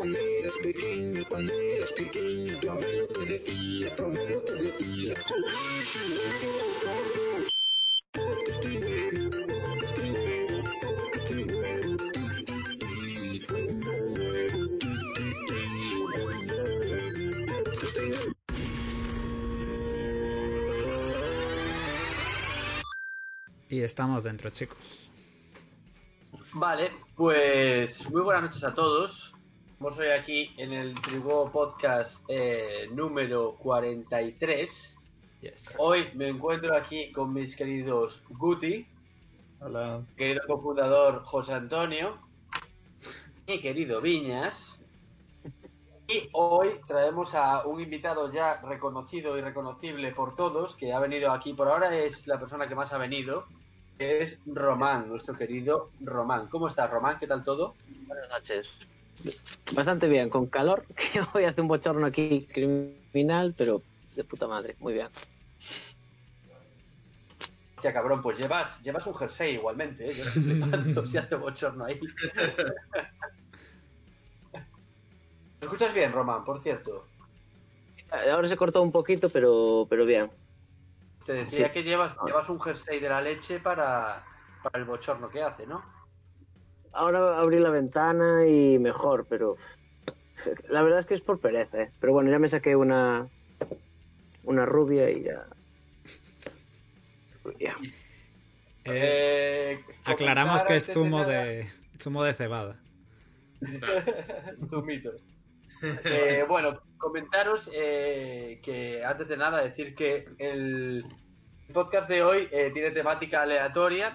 Cuando eras pequeño, cuando eras pequeño, tu abuelo te decía, tu abuelo te decía. Estoy bueno, estoy bueno, estoy bueno. Estoy bueno. Y estamos dentro, chicos. Vale, pues muy buenas noches a todos. Estamos hoy aquí en el Trigo Podcast eh, número 43. Yes. Hoy me encuentro aquí con mis queridos Guti, Hola. querido cofundador José Antonio, mi querido Viñas. Y hoy traemos a un invitado ya reconocido y reconocible por todos, que ha venido aquí por ahora, es la persona que más ha venido, que es Román, nuestro querido Román. ¿Cómo estás, Román? ¿Qué tal todo? Buenas noches. Bastante bien, con calor, que hoy hace un bochorno aquí criminal, pero de puta madre, muy bien. Hostia, cabrón, pues llevas, llevas un jersey igualmente, ¿eh? Yo no sé flipando si hace bochorno ahí. ¿Me escuchas bien, Román, por cierto? Ahora se cortó un poquito, pero, pero bien. Te decía Sí. que llevas, llevas un jersey de la leche para, para el bochorno que hace, ¿no? Ahora abrí la ventana y mejor, pero la verdad es que es por pereza, ¿eh? Pero bueno, ya me saqué una, una rubia y ya... ya. Eh, Eh, aclaramos que es zumo de, zumo de cebada. Zumito. Eh, bueno, comentaros eh, que antes de nada decir que el podcast de hoy eh, tiene temática aleatoria,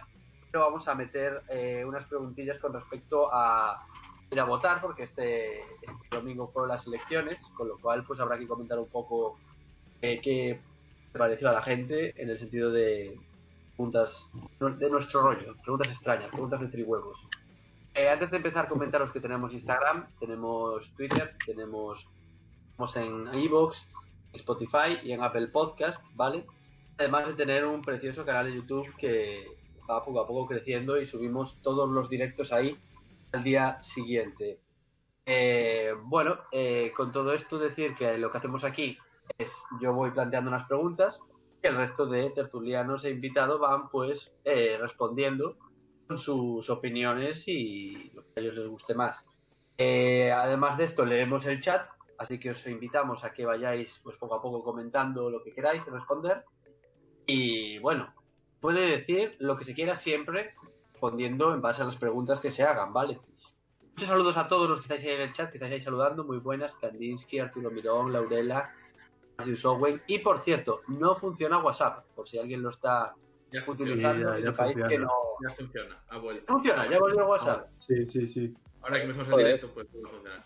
vamos a meter eh, unas preguntillas con respecto a ir a votar, porque este, este domingo fueron las elecciones, con lo cual pues habrá que comentar un poco eh, qué pareció a la gente en el sentido de preguntas de nuestro rollo, preguntas extrañas, preguntas de trihuevos. Eh, antes de empezar, comentaros que tenemos Instagram, tenemos Twitter, tenemos estamos en Evox, Spotify y en Apple Podcast, ¿vale? Además de tener un precioso canal de YouTube que va poco a poco creciendo y subimos todos los directos ahí al día siguiente. Eh, bueno, eh, con todo esto decir que lo que hacemos aquí es yo voy planteando unas preguntas y el resto de tertulianos e invitados van pues eh, respondiendo con sus opiniones y lo que a ellos les guste más. Eh, además de esto, leemos el chat, así que os invitamos a que vayáis pues poco a poco comentando lo que queráis responder. Y bueno, puede decir lo que se quiera siempre respondiendo en base a las preguntas que se hagan, ¿vale? Muchos saludos a todos los que estáis ahí en el chat, que estáis ahí saludando. Muy buenas, Kandinsky, Arturo Mirón, Laurela, Marius Owen. Y por cierto, no funciona WhatsApp, por si alguien lo está Ya funciona. utilizando, ya- ya sepáis funciona. que no... Ya funciona. Ha vuelto. Funciona, ya volvió WhatsApp. Sí, sí, sí. Ahora que estamos en Joder. directo, pues puede funcionar.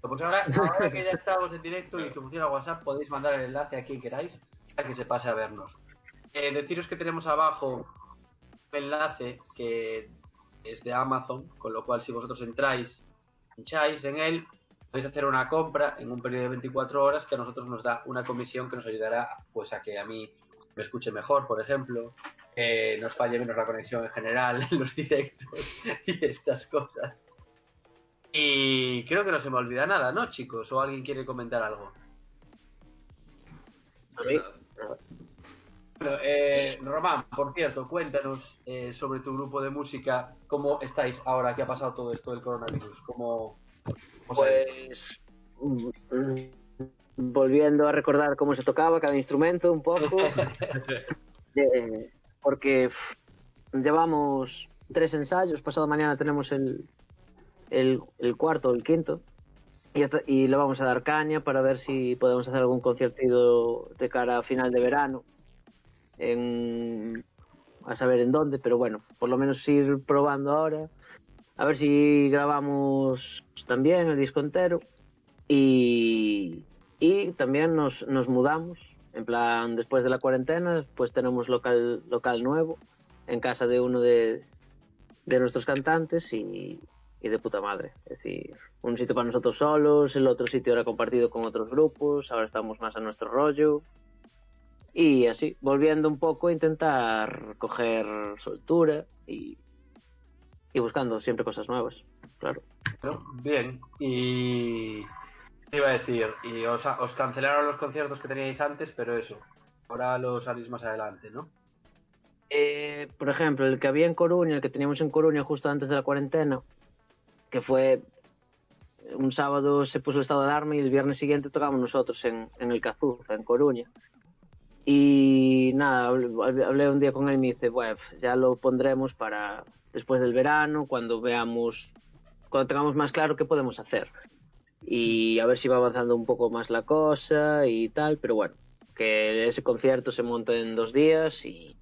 Pues ahora, ahora que ya estamos en directo y que funciona WhatsApp, podéis mandar el enlace a quien queráis para que se pase a vernos. Eh, deciros que tenemos abajo un enlace que es de Amazon, con lo cual si vosotros entráis, pincháis en él, podéis hacer una compra en un periodo de 24 horas que a nosotros nos da una comisión que nos ayudará pues a que a mí me escuche mejor, por ejemplo, que nos falle menos la conexión en general en los directos y estas cosas. Y creo que no se me olvida nada, ¿no, chicos? ¿O alguien quiere comentar algo? A mí, Bueno, eh, Román, por cierto, cuéntanos eh, sobre tu grupo de música, cómo estáis ahora que ha pasado todo esto del coronavirus, cómo... cómo pues mm, volviendo a recordar cómo se tocaba cada instrumento un poco. Eh, porque pff, llevamos tres ensayos. Pasado mañana tenemos el el, el cuarto o el quinto. Y, hasta- y le vamos a dar caña para ver si podemos hacer algún conciertido de cara a final de verano en a saber en dónde pero bueno por lo menos ir probando ahora a ver si grabamos también el disco entero y, y también nos, nos mudamos. En plan, después de la cuarentena, pues tenemos local, local nuevo en casa de uno de, de nuestros cantantes y, y de puta madre. Es decir, un sitio para nosotros solos, el otro sitio era compartido con otros grupos, ahora estamos más a nuestro rollo. Y así, volviendo un poco a intentar coger soltura y, y buscando siempre cosas nuevas, claro. Bien. Y. ¿qué Iba a decir, y os, os cancelaron los conciertos que teníais antes, pero eso. Ahora los haréis más adelante, ¿no? Eh, por ejemplo, el que había en Coruña, el que teníamos en Coruña justo antes de la cuarentena, que fue un sábado se puso el estado de alarma y el viernes siguiente tocamos nosotros en, en el Cazuza, en Coruña. Y nada, hablé, un día con él y me dice, bueno, ya lo pondremos para después del verano, cuando veamos, cuando tengamos más claro qué podemos hacer. Y a ver si va avanzando un poco más la cosa y tal, pero bueno, que ese concierto se monta en dos días y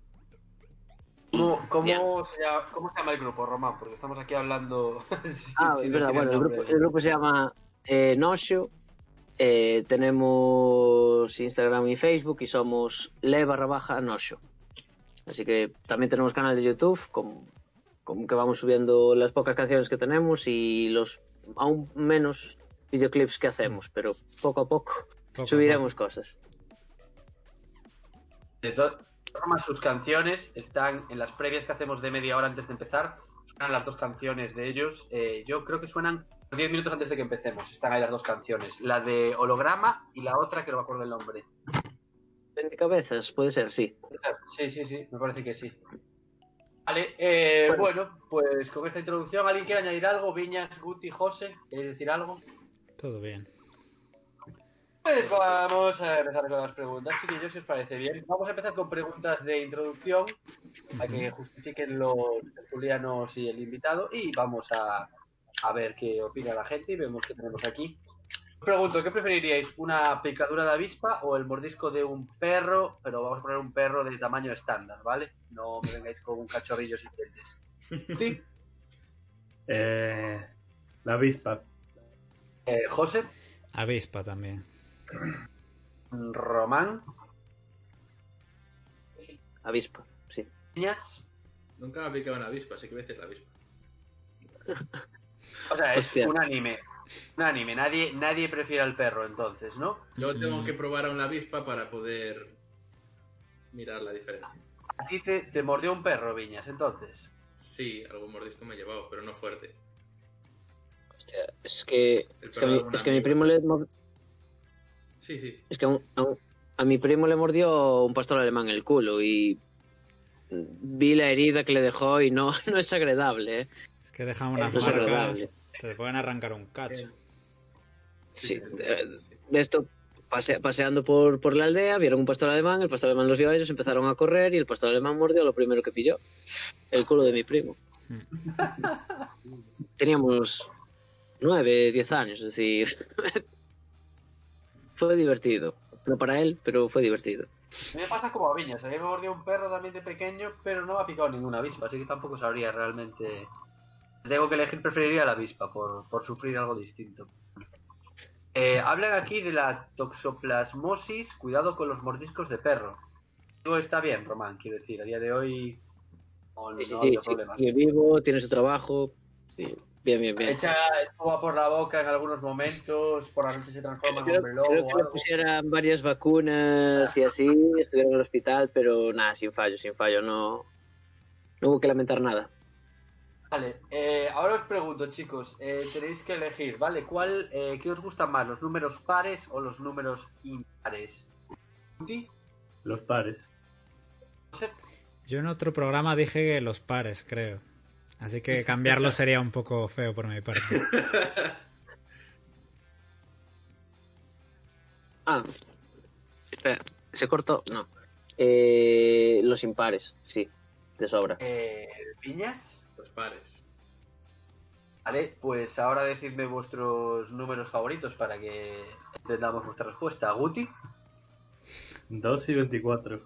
¿Cómo, cómo, se llama, ¿Cómo se llama el grupo, Román? Porque estamos aquí hablando. Ah, es verdad, bueno, el nombre. grupo, el grupo se llama eh, Nosho. Eh, tenemos Instagram y Facebook y somos le barra baja Nosho. Así que también tenemos canal de YouTube con, con que vamos subiendo las pocas canciones que tenemos y los aún menos videoclips que hacemos, pero poco a poco Poco a subiremos cosas. De todas formas, sus canciones están en las previas que hacemos de media hora antes de empezar. Suenan las dos canciones de ellos. Eh, yo creo que suenan 10 minutos antes de que empecemos. Están ahí las dos canciones. La de Holograma y la otra que no me acuerdo el nombre. ¿20 cabezas? Puede ser, sí. Sí, sí, sí, me parece que sí. Vale, eh, bueno. pues con esta introducción, ¿alguien quiere añadir algo? Viñas, Guti, José, ¿queréis decir algo? Todo bien. Pues vamos a empezar con las preguntas, chiquillos, si os parece bien. Vamos a empezar con preguntas de introducción, a que justifiquen los tertulianos y el invitado, y vamos a, a ver qué opina la gente y vemos qué tenemos aquí. Os pregunto, ¿qué preferiríais? ¿Una picadura de avispa o el mordisco de un perro? Pero vamos a poner un perro de tamaño estándar, ¿vale? No me vengáis con un cachorrillo sin dientes. ¿Sí? Eh, la avispa. Eh, José, Avispa también. Román, Avispa, sí. Niñas. Nunca me ha picado una avispa, así que voy a decir la avispa. O sea, es Hostia. un anime. Un anime. Nadie, nadie prefiere al perro, entonces, ¿no? Luego tengo Mm. que probar a una avispa para poder mirar la diferencia. A ti te, te mordió un perro, Viñas, entonces. Sí, algún mordisco me he llevado, pero no fuerte. Hostia, es que, es que, mi, es que mi primo le Sí, sí. Es que a, un- a un- a mi primo le mordió un pastor alemán el culo y vi la herida que le dejó y no, no es agradable, ¿eh? Que dejan unas No es marcas. Te pueden arrancar un cacho. Sí, de, sí. de esto, pase- paseando por, por la aldea, vieron un pastor alemán, el pastor alemán los vio a ellos, empezaron a correr y el pastor alemán mordió lo primero que pilló, el culo de mi primo. Teníamos nueve, diez años, es decir, fue divertido. No para él, pero fue divertido. A mí me pasa como a Viñas. A mí me mordió un perro también de pequeño, pero no me ha picado ninguna avispa, así que tampoco sabría realmente. Tengo que elegir, preferiría la avispa por, por sufrir algo distinto. Eh, hablan aquí de la toxoplasmosis. Cuidado con los mordiscos de perro. Todo está bien, Román, quiero decir. A día de hoy no, Sí, sí, sí, había sí, problemas. sigue vivo, tiene su trabajo. Sí, bien, bien, bien. Echa espuma por la boca en algunos momentos, por la noche se transforma en hombre lobo creo que le pusieran varias vacunas y así, estuvieron en el hospital, pero nada, sin fallo, sin fallo, no, no hubo que lamentar nada. Vale, eh, ahora os pregunto, chicos, eh, tenéis que elegir, ¿vale? ¿Cuál, eh, ¿Qué os gustan más, los números pares o los números impares? ¿Ti? Los pares. Yo en otro programa dije que los pares, creo. Así que cambiarlo sería un poco feo por mi parte. Ah, espera, ¿se cortó? No. Eh, los impares, sí, de sobra. Eh, ¿Piñas? Pares. Vale, pues ahora decidme vuestros números favoritos para que entendamos vuestra respuesta. ¿Guti? 2 y 24.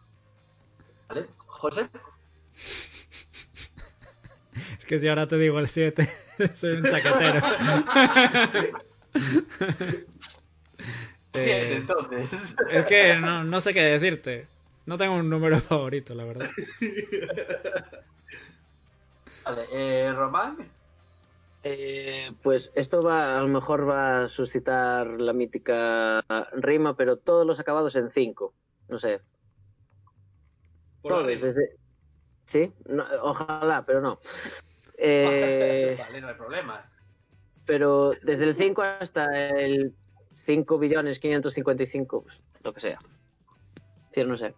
¿Vale? ¿José? Es que si ahora te digo el 7, soy un chaquetero. Sí, Eh, entonces. es que no, no sé qué decirte. No tengo un número favorito, la verdad. Vale, eh, ¿Román? Eh, pues esto va, a lo mejor va a suscitar la mítica rima, pero todos los acabados en 5. No sé, Por todos, desde... Sí, No, ojalá, pero no. Eh, Vale, no hay problema. pero desde el 5 hasta el 5 billones 555, pues, lo que sea. Decir, no sé.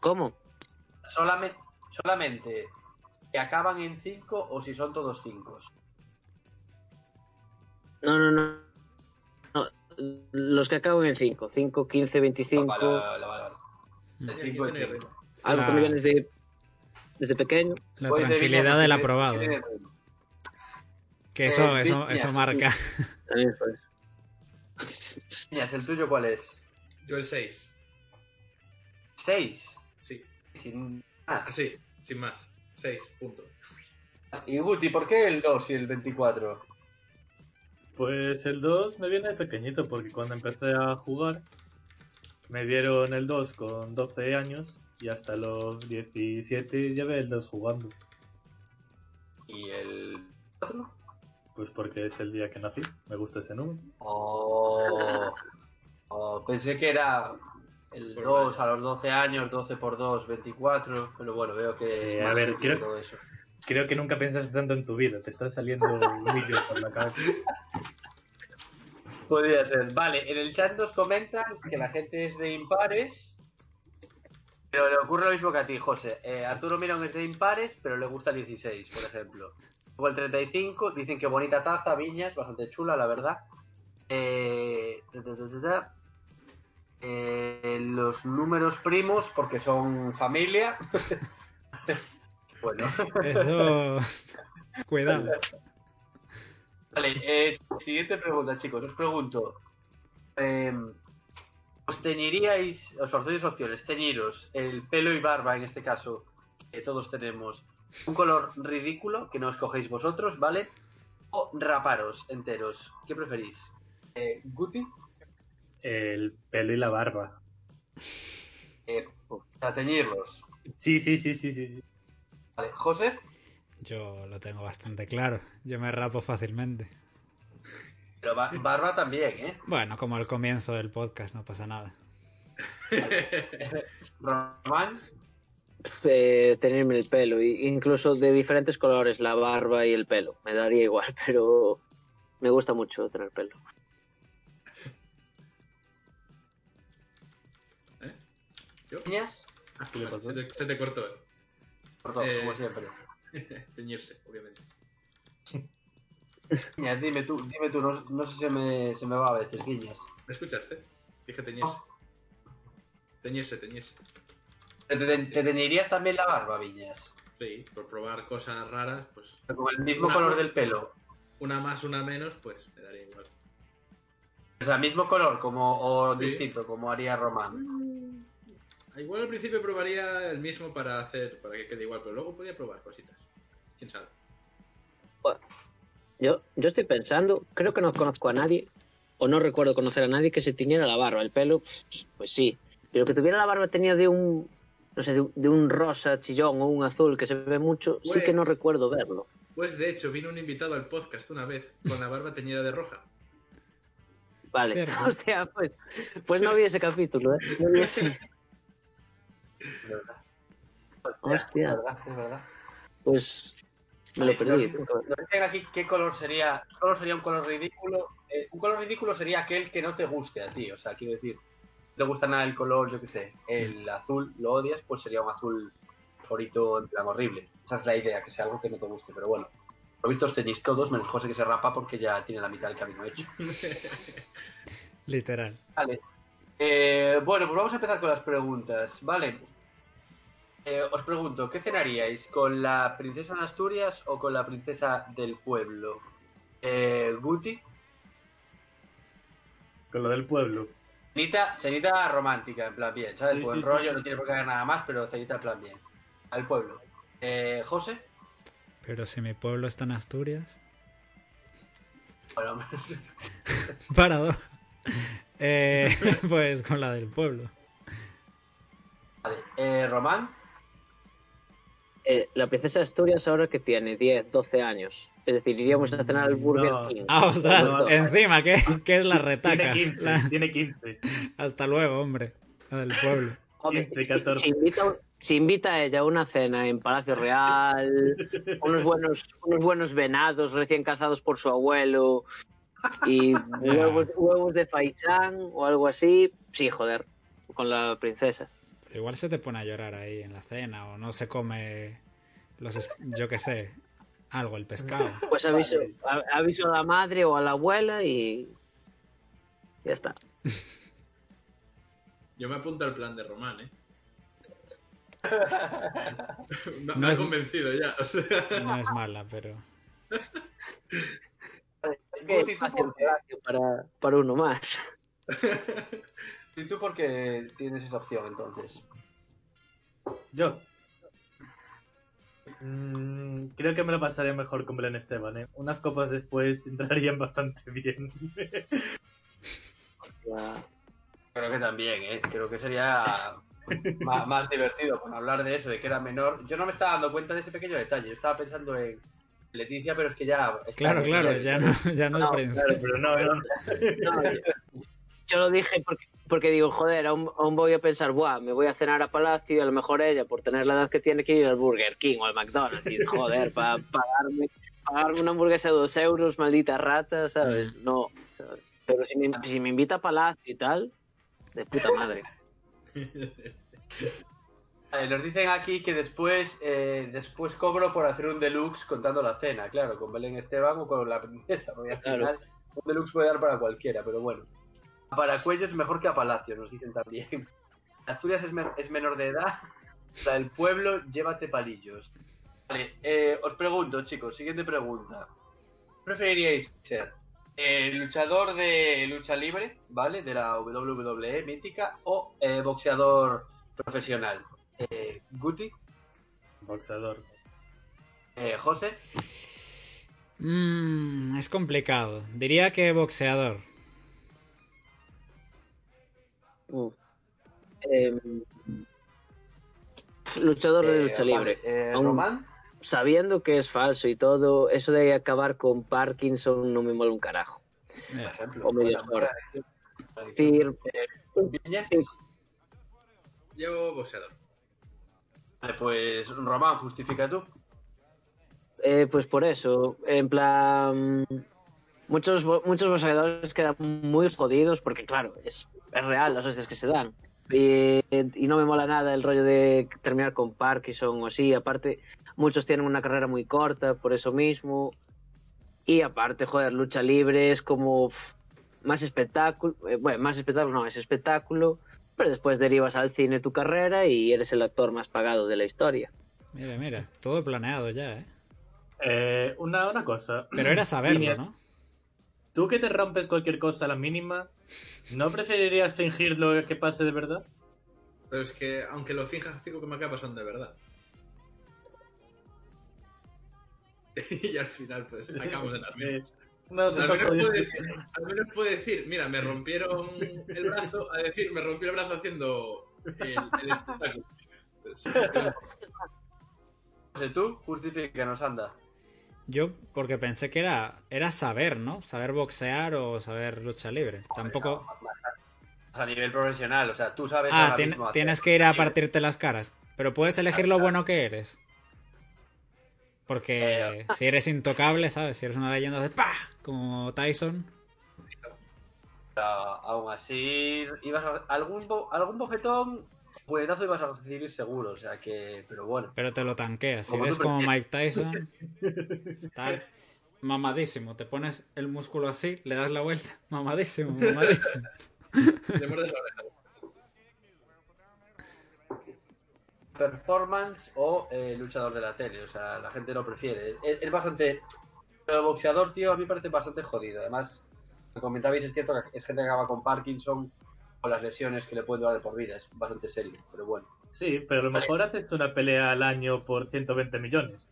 ¿Cómo? Solamente, solamente que acaban en 5 o si son todos 5. No, no, no. no. Los que acaban en 5. 5, 15, 25. Vale, vale, vale, cinco. Algo La- que me vienes de, desde pequeño. La Voy de tranquilidad del aprobado. ritmo. Que eso, Eh, eso, eso marca. También fue. ¿el tuyo cuál es? Yo el 6. 6. Sí. Sin más. Así, sin más. 6, punto. Y Guti, ¿por qué el 2 y el 24? Pues el 2 me viene de pequeñito porque cuando empecé a jugar me dieron el 2 con 12 años y hasta los 17 llevé el 2 jugando. ¿Y el 4? Pues porque es el día que nací, me gusta ese número. Oh, oh, pensé que era el Por 2 vaya. a los 12 años, 12 por 2, 24. Pero bueno, veo que Eh, a ver, creo- todo eso. Creo que nunca pensaste tanto en tu vida, te están saliendo millos por la cabeza. Podría ser. Vale, en el chat nos comentan que la gente es de impares. Pero le ocurre lo mismo que a ti, José. Eh, Arturo Mirón es de impares, pero le gusta el 16, por ejemplo. Luego el 35, dicen que bonita taza, viñas, bastante chula, la verdad. Eh, ta, ta, ta, ta, ta. Eh, los números primos, porque son familia. bueno. Eso. Cuidado. Vale, eh, siguiente pregunta, chicos. Os pregunto. eh, ¿Os teñiríais, os dos opciones, teñiros el pelo y barba, en este caso, que todos tenemos, un color ridículo, que no escogéis vosotros, ¿vale? O raparos enteros. ¿Qué preferís? Eh, ¿Guti? El pelo y la barba. Eh, a teñirlos. Sí, sí, sí, sí, sí. Vale, ¿José? Yo lo tengo bastante claro. Yo me rapo fácilmente. Pero ba- barba también, ¿eh? Bueno, como al comienzo del podcast, no pasa nada. Román. Eh, tenerme el pelo, y- incluso de diferentes colores, la barba y el pelo. Me daría igual, pero me gusta mucho tener pelo. ¿Yo? Ah, ¿Qué le vale, pasó? se, te, se te cortó. eh. Todo, Eh. como siempre. Teñirse, obviamente. Guiñas, dime tú, dime tú, no, no sé si se me, se me va a veces, Guiñas. ¿Me escuchaste? Dije teñirse. Teñirse, teñirse. ¿Te, te, te teñirías también la barba, Viñas? Sí, por probar cosas raras, pues Con el mismo Una- color del pelo. una más, una menos, pues me daría igual. O sea, mismo color como o Sí. distinto, como haría Román. Igual al principio probaría el mismo para hacer, para que quede igual, pero luego podía probar cositas. ¿Quién sabe? Yo, yo estoy pensando, creo que no conozco a nadie, o no recuerdo conocer a nadie que se tiñera la barba. El pelo, pues sí. Pero que tuviera la barba tenía de un, no sé, de, un- de un rosa chillón o un azul que se ve mucho, sí que no Pues- recuerdo verlo. Pues de hecho, vino un invitado al podcast una vez con la barba teñida de roja. Vale, Cierto. hostia, pues, pues no vi ese capítulo, ¿eh? No vi ese. Hostia. Es verdad, es verdad. Pues me lo perdí. Nos aquí qué color sería. ¿Qué color sería un color ridículo? Eh, un color ridículo sería aquel que no te guste a ti. O sea, quiero decir, no te gusta nada el color, yo qué sé, el azul, lo odias, pues sería un azul favorito en plan horrible. Esa es la idea, que sea algo que no te guste, pero bueno. Lo visto os tenéis todos, menos José que se rapa porque ya tiene la mitad del camino hecho. Literal. Vale. Eh, bueno, pues vamos a empezar con las preguntas. Vale. Eh, os pregunto, ¿qué cenaríais? ¿Con la princesa de Asturias o con la princesa del pueblo? Eh, Guti, Con lo del pueblo. cenita, cenita romántica, en plan bien, ¿sabes? Sí, Buen sí, sí, rollo, sí. no tiene por qué haber nada más, pero cenita en plan bien. Al pueblo. Eh, José, Pero si mi pueblo está en Asturias. bueno, Parado. Eh, pues con la del pueblo. vale. Eh, Román, Eh, la princesa de Asturias ahora que tiene 10, 12 años. Es decir, iríamos a cenar al Burger No. King. Ah, ostras, No, no. encima, ¿qué, qué es la retaca? Tiene 15, La- tiene 15. Hasta luego, hombre. La del pueblo. Hombre, 15, 14. Si invita, si invita a ella a una cena en Palacio Real, unos buenos, unos buenos venados recién cazados por su abuelo y huevos, huevos de faisán o algo así, sí, joder, con la princesa. Pero igual se te pone a llorar ahí en la cena o no se come los, yo qué sé, algo, el pescado. Pues aviso, a- aviso a la madre o a la abuela y ya está. Yo me apunto al plan de Román, ¿eh? me, No me ha convencido ya. o sea. No es mala, pero... Qué Guti, ¿tú fácil por qué? palacio para, para uno más. ¿Y tú por qué tienes esa opción entonces? Yo. Mm, creo que me lo pasaré mejor con Belén Esteban, ¿eh? Unas copas después entrarían bastante bien. Creo que también, ¿eh? Creo que sería más, más divertido con hablar de eso, de que era menor. Yo no me estaba dando cuenta de ese pequeño detalle. Yo estaba pensando en Leticia, pero es que ya... Claro, claro, ya no, ya no es No, princesa. Pero no, no. No, yo, yo lo dije porque, porque digo, joder, aún, aún voy a pensar, buah, me voy a cenar a Palacio y a lo mejor ella, por tener la edad que tiene que ir al Burger King o al McDonald's. Y joder, para pagarme, pagarme una hamburguesa de dos euros, maldita rata, ¿sabes? No, ¿sabes? Pero si me, si me invita a Palacio y tal, de puta madre. Eh, nos dicen aquí que después eh, después cobro por hacer un deluxe contando la cena, claro, con Belén Esteban o con la princesa, porque al Claro. final un deluxe puede dar para cualquiera, pero bueno. Para Cuello es mejor que a Palacio, nos dicen también. Asturias es, es menor de edad, para el pueblo llévate palillos. Vale, eh, os pregunto, chicos, siguiente pregunta. ¿Preferiríais ser eh, luchador de lucha libre, ¿vale? De la WWE mítica o eh, boxeador profesional? Eh, Guti, Boxeador. eh, José, Mm, es complicado. Diría que boxeador. Em, luchador de eh, lucha libre. eh, Aún- Román, Sabiendo que es falso y todo, eso de acabar con Parkinson no me mola un carajo. por Eh, ejemplo. o medio. Yo boxeador. Pues Román, justifica tú. Eh, pues por eso, en plan, muchos muchos boxeadores quedan muy jodidos porque claro, es, es real las hostias que se dan. Y, y no me mola nada el rollo de terminar con Parkinson o así. Aparte, muchos tienen una carrera muy corta por eso mismo. Y aparte, joder, lucha libre es como más espectáculo. eh, bueno, más espectáculo no, es espectáculo. Pero después derivas al cine tu carrera y eres el actor más pagado de la historia. mira, mira, todo planeado ya, ¿eh? Eh, una, una cosa. Pero era saberlo, Línea. ¿no? Tú que te rompes cualquier cosa a la mínima, ¿no preferirías fingir lo que pase de verdad? Pero es que, aunque lo finjas, fijo que me acaba pasando de verdad. y al final, pues, acabamos en. Eh, no, Al menos, decir, al menos puede decir, mira, me rompieron el brazo, a decir, me rompió el brazo haciendo el, el espectáculo. José, tú, justifícanos, anda. Yo porque pensé que era, era saber, ¿no? Saber boxear o saber lucha libre. Tampoco... A nivel profesional, o sea, tú sabes Ah, ahora mismo tienes que ir a partirte las caras. Pero puedes elegir lo bueno que eres. Porque si eres intocable, ¿sabes? Si eres una leyenda de ¡pah! Como Tyson. Pero aún así, ibas a, algún, algún bofetón, puñetazo ibas a recibir seguro, o sea que, pero bueno. Pero te lo tanqueas. Si eres como Mike Tyson, estás mamadísimo. Te pones el músculo así, le das la vuelta. Mamadísimo, mamadísimo. muerdes la oreja. Performance o eh, luchador de la tele, o sea, la gente lo prefiere. Es, es bastante. El boxeador, tío, a mí me parece bastante jodido. Además, lo comentabais, es cierto que es gente que acaba con Parkinson o las lesiones que le pueden durar de por vida. Es bastante serio, pero bueno. Sí, pero a lo mejor haces tú una pelea al año por 120 millones.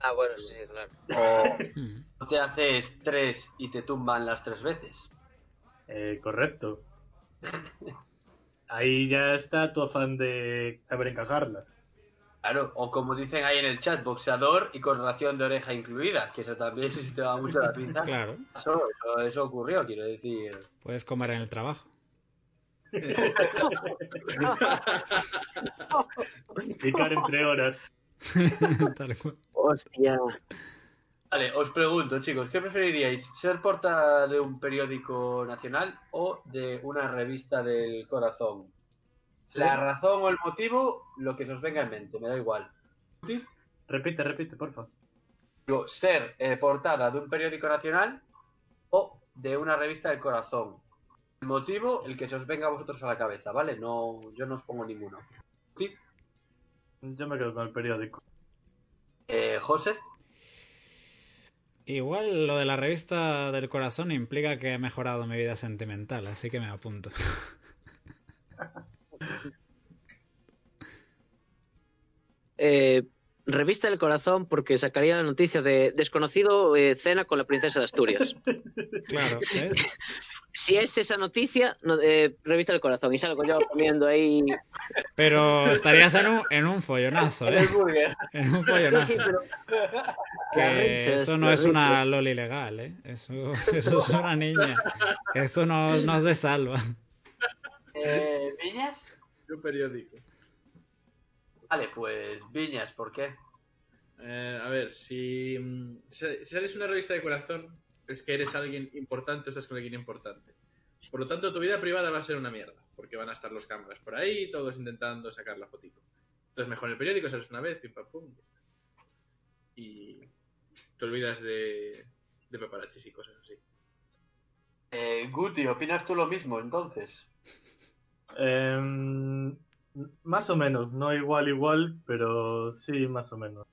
Ah, bueno, sí, claro. O te haces tres y te tumban las tres veces. Eh, correcto. Ahí ya está tu afán de saber encajarlas. Claro, o como dicen ahí en el chat, boxeador y con ración de oreja incluida, que eso también si te da mucho la pinta. Claro, Eso, eso, eso ocurrió, quiero decir. puedes comer en el trabajo. Picar entre horas. Tal cual. Hostia. Vale, os pregunto, chicos, ¿qué preferiríais? ¿Ser portada de un periódico nacional o de una revista del corazón? La razón o el motivo, lo que se os venga en mente, me da igual. ¿Sí? Repite, repite, porfa. Digo, ser eh, portada de un periódico nacional o de una revista del corazón. El motivo, el que se os venga a vosotros a la cabeza, ¿vale? No, yo no os pongo ninguno. ¿Sí? Yo me quedo con el periódico. Eh, José, Igual lo de la revista del corazón implica que he mejorado mi vida sentimental, así que me apunto. Eh, revista del corazón porque sacaría la noticia de desconocido eh, cena con la princesa de Asturias. Claro, ¿ves? si es esa noticia, no, eh, revista del corazón y salgo yo comiendo ahí. Pero estarías en un, en un follonazo, en ¿eh? el. En un follonazo. sí, pero Que eso no es una loli legal, ¿eh? Eso, eso es una niña. Eso no nos de salva. Eh, ¿Viñas? Un periódico. Vale, pues Viñas, ¿por qué? Eh, a ver, si, mm, si si eres una revista de corazón, es que eres alguien importante o estás con alguien importante. Por lo tanto, tu vida privada va a ser una mierda, porque van a estar los cámaras por ahí, todos intentando sacar la fotito. Entonces, mejor en el periódico sales una vez, pim pam pum, y ya está. Y te olvidas de, de paparachis y cosas así. Eh, Guti, ¿opinas tú lo mismo entonces? Em, más o menos, no igual, igual, pero sí, más o menos.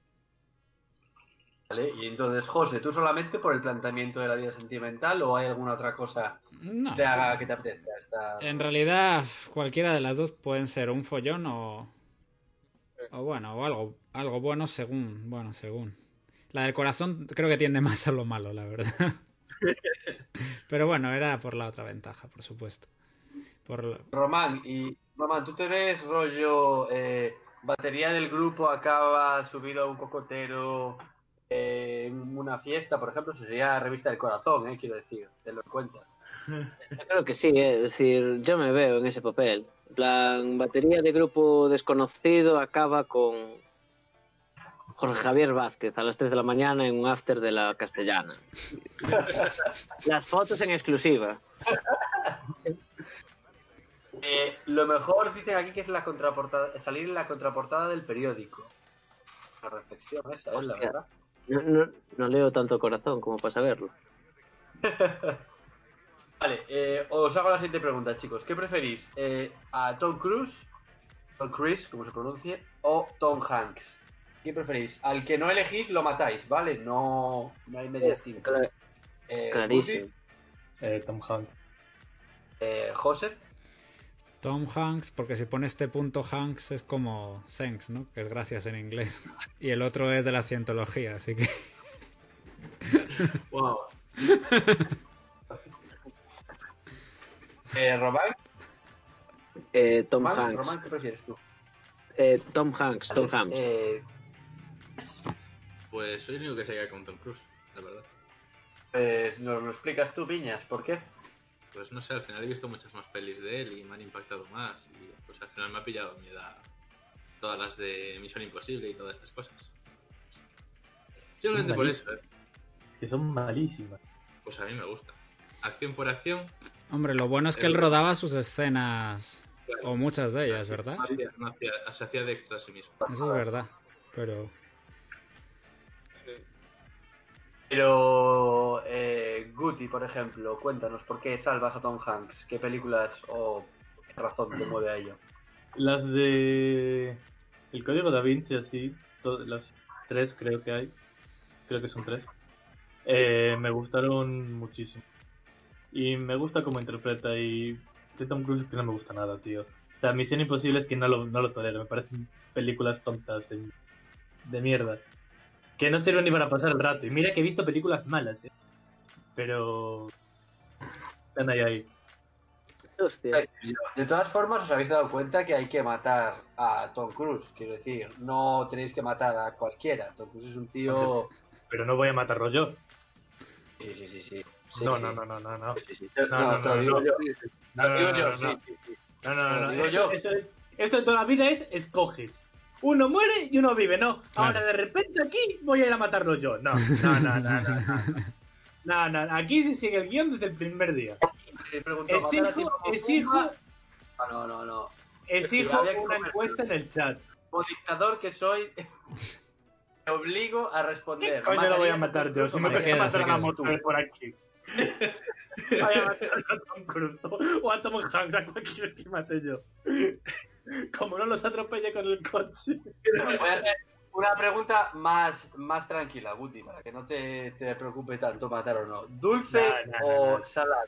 Vale, y entonces, José, ¿tú solamente por el planteamiento de la vida sentimental o hay alguna otra cosa No. que te haga que te apetezca? Esta... En realidad, cualquiera de las dos pueden ser un follón o. O bueno, o algo, algo bueno según. Bueno, según. La del corazón creo que tiende más a lo malo, la verdad. Pero bueno, era por la otra ventaja, por supuesto. Por Román, y Román, ¿tú te ves rollo eh, batería del grupo acaba subido a un cocotero en una fiesta, por ejemplo? Eso sería revista del corazón, eh, quiero decir, te lo cuentas. yo creo que sí, eh, es decir, yo me veo en ese papel. En plan, batería de grupo desconocido acaba con Jorge Javier Vázquez a las 3 de la mañana en un after de la castellana. Las fotos en exclusiva. Eh, lo mejor dicen aquí que es la contraportada, salir en la contraportada del periódico. La reflexión esa, es la Hostia. verdad. No, no- no leo tanto corazón como para saberlo. Vale, eh, os hago la siguiente pregunta, chicos. ¿Qué preferís? Eh, ¿A Tom Cruise, Tom Cruise, como se pronuncie, o Tom Hanks? ¿Qué preferís? Al que no elegís lo matáis, ¿vale? No, no hay medias tintas. Cla- Eh, Clarísimo. Eh, Tom Hanks. eh, José, Tom Hanks, porque si pones este punto Hanks es como thanks, ¿no? Que es gracias en inglés. Y el otro es de la cientología, así que. ¡Wow! eh, Román, Eh, Tom Román, Hanks. Román, ¿qué prefieres tú? Eh, Tom Hanks, Tom Hanks. Eh, Pues soy el único que se queda con Tom Cruise, la verdad. pues nos lo explicas tú, Viñas, ¿por qué? Pues no sé, al final he visto muchas más pelis de él y me han impactado más. Y pues al final me ha pillado mi edad todas las de Misión Imposible y todas estas cosas. Simplemente por eso, ¿eh? Es que son malísimas. Pues a mí me gusta. Acción por acción. Hombre, lo bueno es que él rodaba sus escenas, o muchas de ellas, ¿verdad? No hacía, no hacía- se hacía de extra a sí mismo. Eso es verdad. Pero. Pero, eh, Guti, por ejemplo, cuéntanos, ¿por qué salvas a Tom Hanks? ¿Qué películas o qué razón te mueve a ello? Las de. El código da Vinci, así. las tres creo que hay. Creo que son tres. Eh, me gustaron muchísimo. Y me gusta cómo interpreta. Y de Tom Cruise que no me gusta nada, tío. O sea, Misión Imposible es que no lo, no lo tolero. Me parecen películas tontas de, de mierda. Que no sirven ni para pasar el rato. Y mira que he visto películas malas, eh. Pero. Están ahí, ahí. Hostia. De todas formas, os habéis dado cuenta que hay que matar a Tom Cruise. Quiero decir, no tenéis que matar a cualquiera. Tom Cruise es un tío. Pero no voy a matarlo yo. Sí, sí, sí. sí. Sí, no, sí. no, no, no, no, no. No, No, no, no, no. No, esto de toda la vida es escoges. Uno muere y uno vive, no. Ahora Claro. de repente aquí voy a ir a matarlo yo. No, no, no, no, no. no. No, no, aquí se sigue el guion desde el primer día. Sí, preguntó, ¿matar a como exijo, Pumba? Ah, no, no, no. exijo Había que una encuesta en el chat. Como dictador que soy, me obligo a ¿Qué responder. coño lo voy a ¿Matarías matar yo? Si me parece queda, matar a una queda. moto por aquí. Voy a matar a Tom Cruise o a Tom Hanks, a cualquiera que mate yo. Como no los atropelle con el coche. Voy a hacer una pregunta más, más tranquila, Guti, para que no te, te preocupe tanto matar o no. ¿Dulce o salado?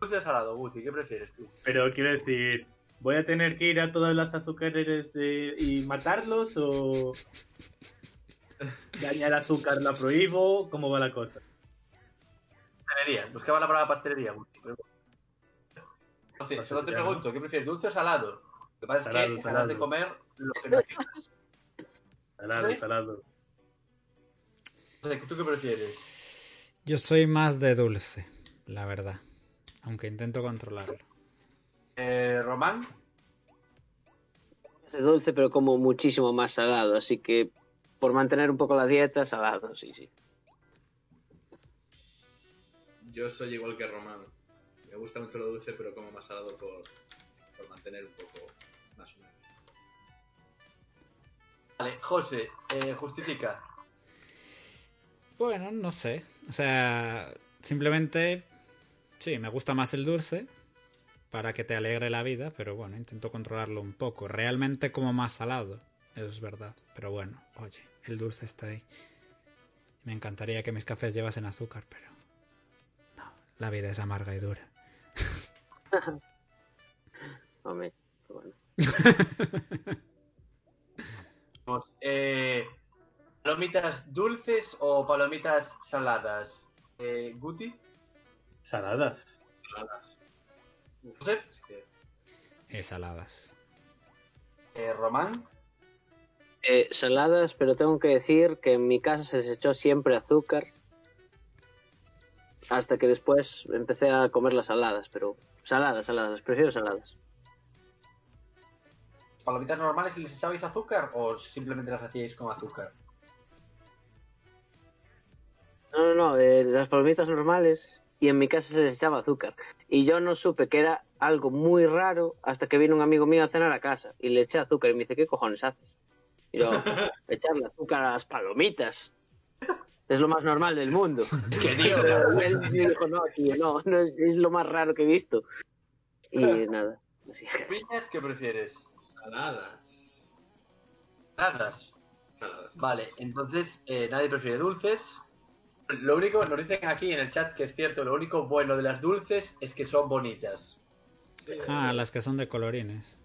Dulce o salado, Guti, ¿qué prefieres tú? Pero quiero decir, ¿voy a tener que ir a todas las azucareres de... y matarlos o dañar azúcar la prohíbo? ¿Cómo va la cosa? Pastelería, buscaba la palabra pastelería, Guti. pero- Entonces, solo te pregunto, ¿qué prefieres, dulce o salado? Lo que pasa Salado, es que salado. de comer lo que no quieras. Salado, ¿Sí? salado. O sea, ¿tú qué prefieres? Yo soy más de dulce, la verdad. Aunque intento controlarlo. Eh, ¿Román? Es dulce, pero como muchísimo más salado. Así que por mantener un poco la dieta, salado, sí, sí. Yo soy igual que Román. Me gusta mucho lo dulce, pero como más salado por, por mantener un poco menos. Vale, José, eh, justifica. Bueno, no sé. O sea, simplemente, sí, me gusta más el dulce para que te alegre la vida, pero bueno, intento controlarlo un poco. Realmente como más salado, eso es verdad. Pero bueno, oye, el dulce está ahí. Me encantaría que mis cafés llevasen azúcar, pero no, la vida es amarga y dura. Hombre, bueno. Eh, ¿Palomitas dulces o palomitas saladas? Eh, ¿Guti? Saladas. Saladas. Eh, saladas. Eh, ¿Román? Eh, saladas, pero tengo que decir que en mi casa se les echó siempre azúcar. Hasta que después empecé a comer las saladas, pero saladas, saladas, prefiero saladas. ¿Palomitas normales y les echabais azúcar o simplemente las hacíais con azúcar? No, no, no, eh, las palomitas normales y en mi casa se les echaba azúcar. Y yo no supe que era algo muy raro hasta que vino un amigo mío a cenar a casa y le eché azúcar y me dice, ¿qué cojones haces? Y yo, echarle azúcar a las palomitas. Es lo más normal del mundo. Es que, tío, Pero él me dijo, no, tío, no, no es, es lo más raro que he visto. Y nada, así. ¿Piñas qué prefieres? Saladas. Saladas. Saladas. Vale, entonces eh, nadie prefiere dulces. Lo único, nos dicen aquí en el chat que es cierto, lo único bueno de las dulces es que son bonitas. Ah, las que son de colorines.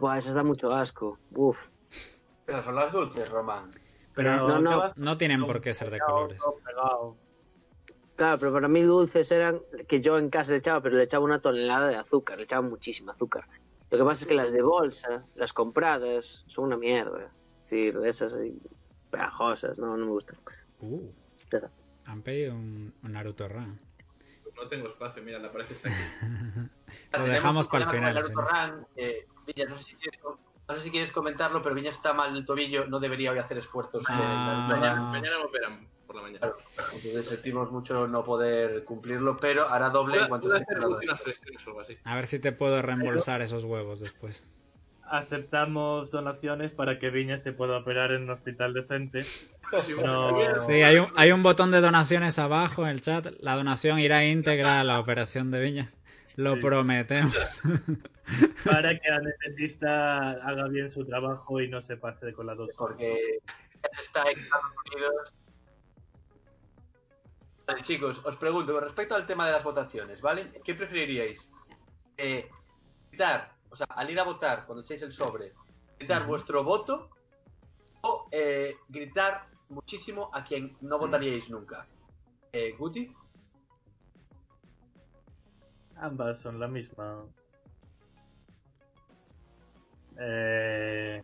Buah, eso da mucho asco. Uf. Pero son las dulces, Román. Pero No, no, no. no tienen por qué ser de colores. Pegado. Claro, pero para mí dulces eran que yo en casa le echaba, pero le echaba una tonelada de azúcar, le echaba muchísima azúcar. Lo que pasa es que las de bolsa, las compradas, son una mierda. Es decir, esas pegajosas, no, no me gustan. Uh, Ya está. han pedido un, un Naruto Run. No tengo espacio, mira, la pared está aquí. Lo dejamos para el final, sí. Naruto Run, eh, Villa, no sé, si quieres, no sé si quieres comentarlo, pero Viña está mal del tobillo, no debería hoy hacer esfuerzos. en el Ah. Mañana, operan por la mañana. Claro, entonces sentimos mucho no poder cumplirlo, pero hará doble en cuanto. A ver si te puedo reembolsar esos huevos después. Aceptamos donaciones para que Viña se pueda operar en un hospital decente. No. Sí, hay un, hay un botón de donaciones abajo en el chat. La donación irá íntegra a la operación de Viña. Lo Sí. prometemos. Para que el anestesista haga bien su trabajo y no se pase con la dosis. porque ya está en Estados Unidos. Vale, chicos, os pregunto, con respecto al tema de las votaciones, ¿vale? ¿Qué preferiríais? Eh, gritar, o sea, al ir a votar, cuando echéis el sobre, gritar vuestro voto o eh, gritar muchísimo a quien no votaríais nunca. Eh, Guti, Ambas son la misma. Eh...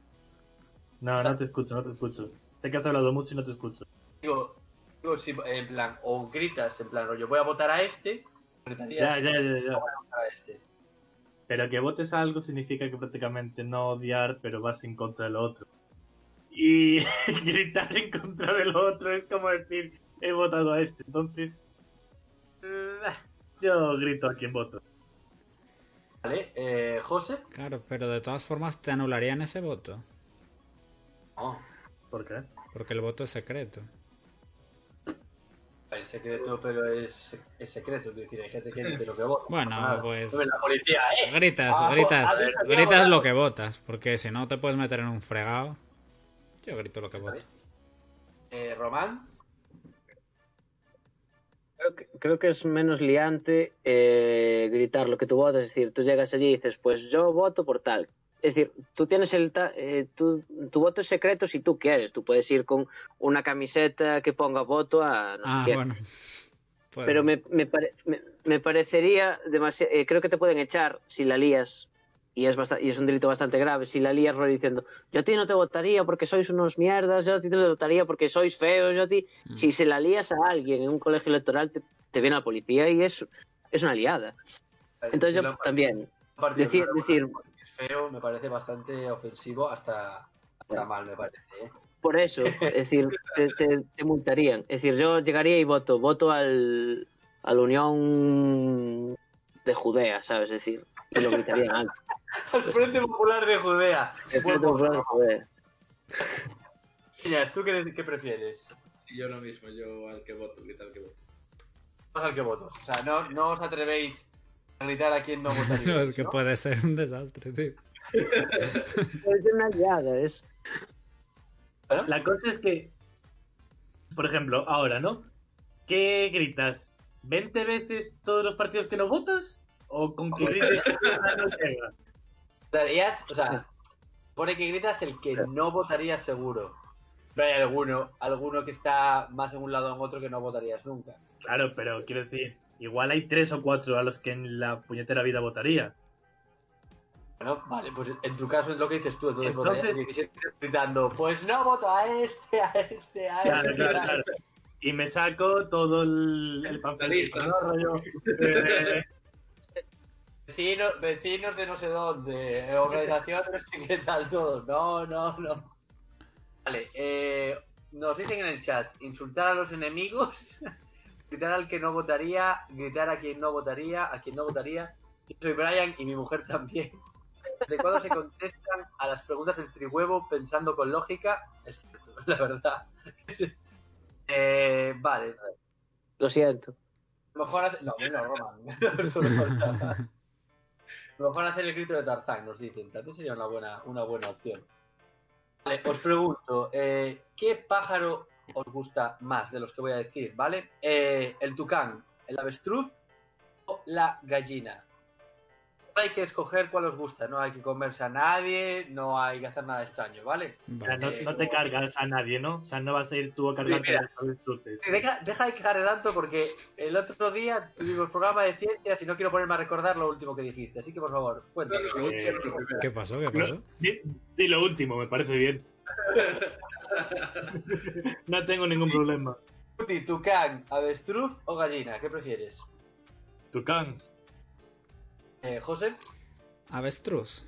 No, no te escucho, no te escucho. Sé que has hablado mucho y no te escucho. digo, digo si, en plan, o gritas, en plan, rollo, voy a votar a este, gritarías, Ya, ya, ya, ya. voy a votar a este. Pero que votes a algo significa que prácticamente no odiar, pero vas en contra del otro. Y gritar en contra del otro es como decir, he votado a este. Entonces, yo grito a quien voto. Vale, eh, José. Claro, pero de todas formas te anularían ese voto. No, ¿Por qué? Porque el voto es secreto. El secreto, pero es, es secreto. Es decir, hay gente que dice lo que vota. Bueno, pues- La policía, ¿eh? Gritas, Ah, gritas, gritas lo que votas, porque si no te puedes meter en un fregado. Yo grito lo que voto. Eh, Román. Creo que, creo que es menos liante eh, gritar lo que tú votas. Es decir, tú llegas allí y dices, pues yo voto por tal. Es decir, tú tienes el ta- eh, tu, tu voto es secreto si tú quieres. Tú puedes ir con una camiseta que ponga voto a no Ah, bueno. Puede Pero me, me, pare- me, me parecería demasiado. creo que te pueden echar si la lías. Y es, basta- y es un delito bastante grave. Si la lías diciendo, yo a ti no te votaría porque sois unos mierdas, yo a ti no te votaría porque sois feos, yo a ti. Mm. Si se la lías a alguien en un colegio electoral, te, te viene la policía y es, es una liada. Entonces yo también. Decir, feo, me parece bastante ofensivo, hasta, hasta mal, me parece. ¿eh? por eso, es decir, te, te- te multarían. Es decir, yo llegaría y voto, voto al, a la Unión de Judea, ¿sabes? Es decir, y lo gritarían alto. Al Frente Popular de Judea. El Frente Popular de. Judea. ¿tú qué, qué prefieres? Yo lo mismo, yo al que voto, gritar al que voto. Al que voto. O sea, no, no os atrevéis gritar a quién no votaría. No, es que puede ser un desastre, tío. Es una liada, es. La cosa es que, por ejemplo, ahora, ¿no? ¿Qué gritas? ¿20 veces todos los partidos que no votas? ¿O con que grites no llega? O sea, pone que gritas el que no votaría seguro. Pero hay alguno, alguno que está más en un lado o en otro que no votarías nunca. Claro, pero quiero decir, igual hay tres o cuatro a los que en la puñetera vida votaría. Bueno, vale, pues en tu caso es lo que dices tú. Entonces, Entonces- votarías 17 gritando, pues no voto a este, a este, a Claro, este. claro, a claro. Y me saco todo el, el panfletito, lista. ¿no? Rollo, Vecinos, vecinos de no sé dónde, organización de no sé qué tal, todos. No, no, no. Vale, eh, nos dicen en el chat, insultar a los enemigos, gritar al que no votaría, gritar a quien no votaría, a quien no votaría. Yo soy Brian y mi mujer también. ¿De cuándo se contestan a las preguntas del trihuevo pensando con lógica? Es cierto, la verdad. Eh, vale, Lo siento. Mejor hacer... No, bueno, Roman. Mejor hacer el grito de Tarzán, nos dicen. También sería una buena, una buena opción. Vale, os pregunto, eh, ¿qué pájaro os gusta más de los que voy a decir, vale? Eh, ¿El tucán, el avestruz o la gallina? No hay que escoger cuál os gusta, no hay que comerse a nadie, no hay que hacer nada extraño, ¿vale? o sea, no, no te cargas a nadie, ¿no? O sea, no vas a ir tú a cargarte mira. los avestruces. Sí, deja, deja de quejarte tanto porque el otro día tuvimos programa de ciencias y no quiero ponerme a recordar lo último que dijiste. Así que por favor, cuéntame. ¿Qué pasó? ¿Qué pasó? Di, di lo último, me parece bien. no tengo ningún problema. Tuti, tucán, avestruz o gallina, ¿qué prefieres? Tucán, Eh, José, Avestruz.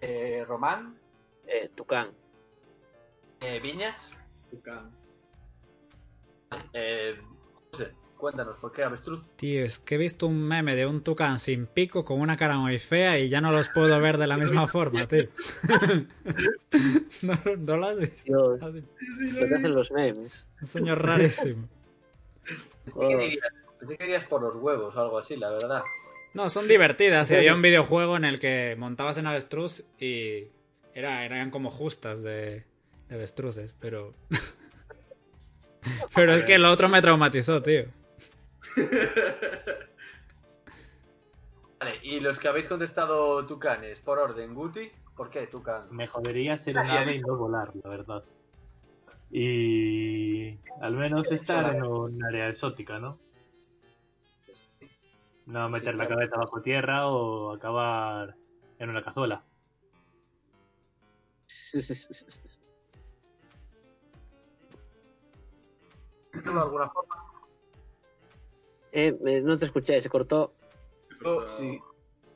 eh, Román, Eh, Tucán. eh, Viñas, Tucán. eh, José, cuéntanos, ¿por qué avestruz? Tío, es que he visto un meme de un tucán sin pico con una cara muy fea y ya no los puedo ver de la misma forma, tío. no, no lo has visto. Dios, Así, lo que hacen los memes. Un señor rarísimo. Pensé que pensé que dirías por los huevos o algo así, la verdad. No, son divertidas. Y había un videojuego en el que montabas en avestruz y era, eran como justas de, de avestruces, pero... pero es que lo otro me traumatizó, tío. Vale, y los que habéis contestado tucanes, por orden, Guti, ¿por qué tucán? me jodería ser un ave y no volar, la verdad. Y al menos estar en un área exótica, ¿no? No meter la claro. cabeza bajo tierra o acabar en una cazuela. ¿De alguna forma? Eh, eh, no te escuché, se cortó. Sí.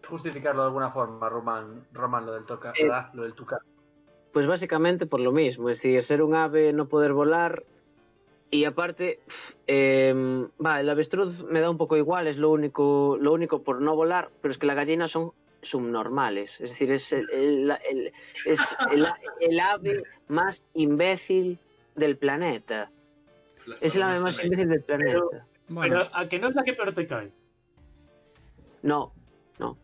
justificarlo de alguna forma, Román, Román lo del toca, Eh. ¿verdad? Lo del tucar. Pues básicamente por lo mismo, es decir, ser un ave, no poder volar y aparte, eh, va, el avestruz me da un poco igual, es lo único, lo único por no volar, pero es que las gallinas son subnormales, es decir, es el, el- el- es el, el ave más imbécil del planeta, es el ave más imbécil del planeta. Bueno, Pero a que no es la que peor te cae. No, no,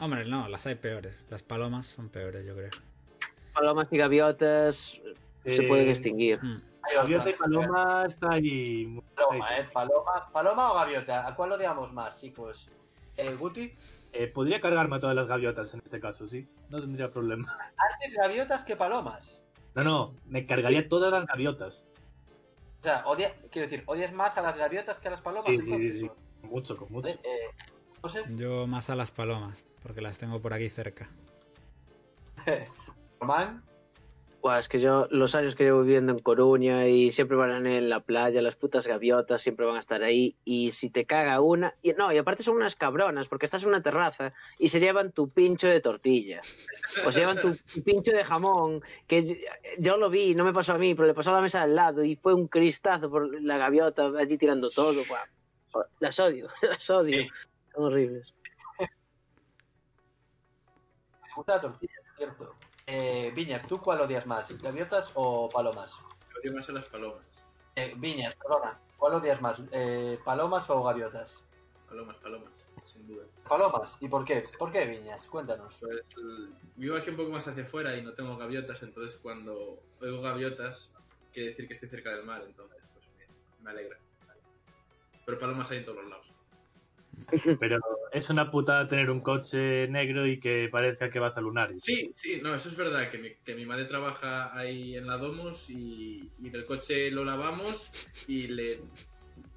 hombre, no, las hay peores. Las palomas son peores, yo creo. palomas y gaviotas se Eh, pueden extinguir. Mm. Hay Gaviota y. Paloma está ahí. Paloma. ¿eh? Paloma, Paloma o gaviota. ¿A cuál odiamos más, chicos? Eh, Guti, Eh, podría cargarme a todas las gaviotas en este caso, sí. No tendría problema. antes gaviotas que palomas. No, no, me cargaría todas las gaviotas. O sea, odia, quiero decir, ¿odias más a las gaviotas que a las palomas? Sí, sí, sí. Mucho, con mucho. Eh, José, Yo más a las palomas, porque las tengo por aquí cerca. Román, Buah, es que yo, los años que llevo viviendo en Coruña y siempre van en la playa, las putas gaviotas siempre van a estar ahí. Y si te caga una. Y, no, y aparte son unas cabronas, porque estás en una terraza y se llevan tu pincho de tortilla. O se llevan tu pincho de jamón, que yo, yo lo vi, no me pasó a mí, pero le pasó a la mesa al lado y fue un cristazo por la gaviota allí tirando todo. Buah. Las odio, las odio. Sí. Son horribles. me gusta la tortilla, cierto. Eh, Viñas, ¿tú cuál odias más? ¿Gaviotas o palomas? Yo odio más a las palomas. Eh, Viñas, perdona, ¿cuál odias más? Eh, ¿Palomas o gaviotas? Palomas, palomas, sin duda. Palomas, ¿y por qué? ¿Por qué Viñas? Cuéntanos. Pues el- vivo aquí un poco más hacia afuera y no tengo gaviotas, entonces cuando oigo gaviotas quiere decir que estoy cerca del mar, entonces pues me, me alegra. Pero palomas hay en todos los lados. Pero es una putada tener un coche negro y que parezca que vas a Lunares. Sí, sí, no, eso es verdad, que mi, que mi madre trabaja ahí en la Domus y, y del coche lo lavamos y le,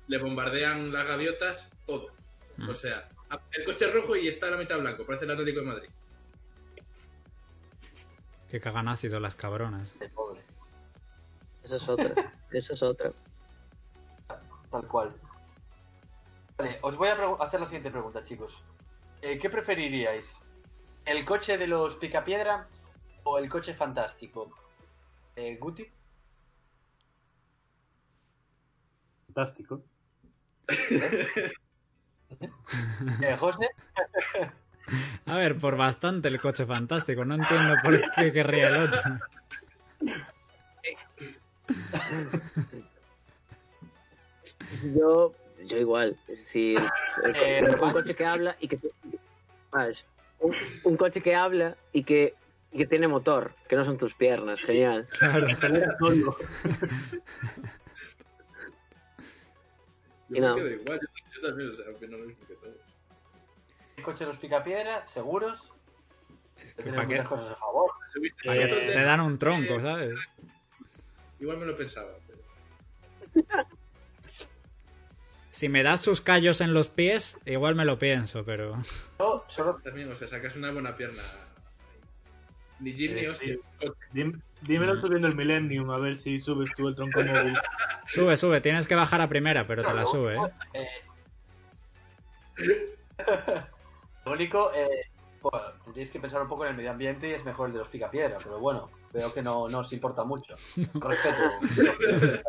le bombardean las gaviotas todo. Mm. O sea, el coche es rojo y está la mitad blanco, parece el Atlético de Madrid. Que cagan ácido las cabronas. De pobre, Esa es otra. Esa es otra. tal cual. Vale, os voy a hacer la siguiente pregunta, chicos. Eh, ¿Qué preferiríais? ¿El coche de los Picapiedra o el coche fantástico? Eh, ¿Guti? Fantástico. Eh, ¿José? A ver, por bastante el coche fantástico. No entiendo por qué querría el otro. Yo, yo igual, es decir, Eh, un coche que habla y que. Un, un coche que habla y que, y que tiene motor, que no son tus piernas, genial. Claro. Yo Y no. me quedo igual, yo, yo también, o sea, opino lo mismo que todos. ¿El coche los Picapiedra? ¿Seguros? que Tenéis ¿Para qué? cosas a favor. Subir- Pa' que esto de- te dan un tronco, ¿sabes? Igual me lo pensaba, pero... Si me das sus callos en los pies, igual me lo pienso, pero... Yo solo También, o sea, sacas una buena pierna. Ni Jim ni Eh, hostia. Dim- dímelo subiendo el Millennium, a ver si subes tú el tronco móvil. Sube, sube, tienes que bajar a primera, pero te la sube, ¿eh? Eh, lo único, eh, pues, tendréis que pensar un poco en el medio ambiente y es mejor el de los picapiedra, pero bueno, veo que no, no os importa mucho. Respeto.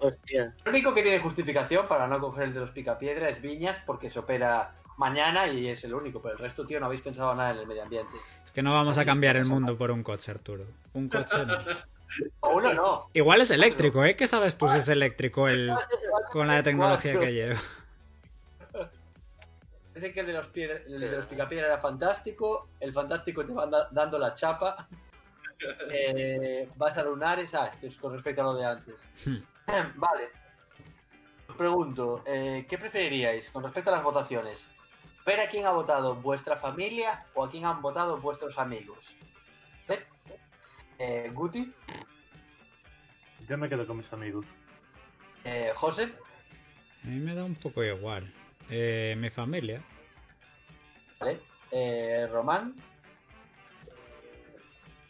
Hostia. Lo único que tiene justificación para no coger el de los picapiedra es Viñas porque se opera mañana y es el único, pero el resto, tío, no habéis pensado nada en el medio ambiente. Es que no vamos a cambiar el mundo por un coche, Arturo. Un coche no. O uno no. Igual es eléctrico, ¿eh? ¿Qué sabes tú si es eléctrico el... con la tecnología que lleva? Dice que el de los, piedra- el de los picapiedra era fantástico, el fantástico te va da- dando la chapa. Eh, vas a lunares, ah, esto es con respecto a lo de antes. Hmm. Vale. Os pregunto, eh, ¿qué preferiríais con respecto a las votaciones? ¿Ver a quién ha votado vuestra familia o a quién han votado vuestros amigos? ¿Eh? Eh, Guti, Yo me quedo con mis amigos. eh, José, A mí me da un poco igual. Eh, mi familia. ¿vale? Eh, Román,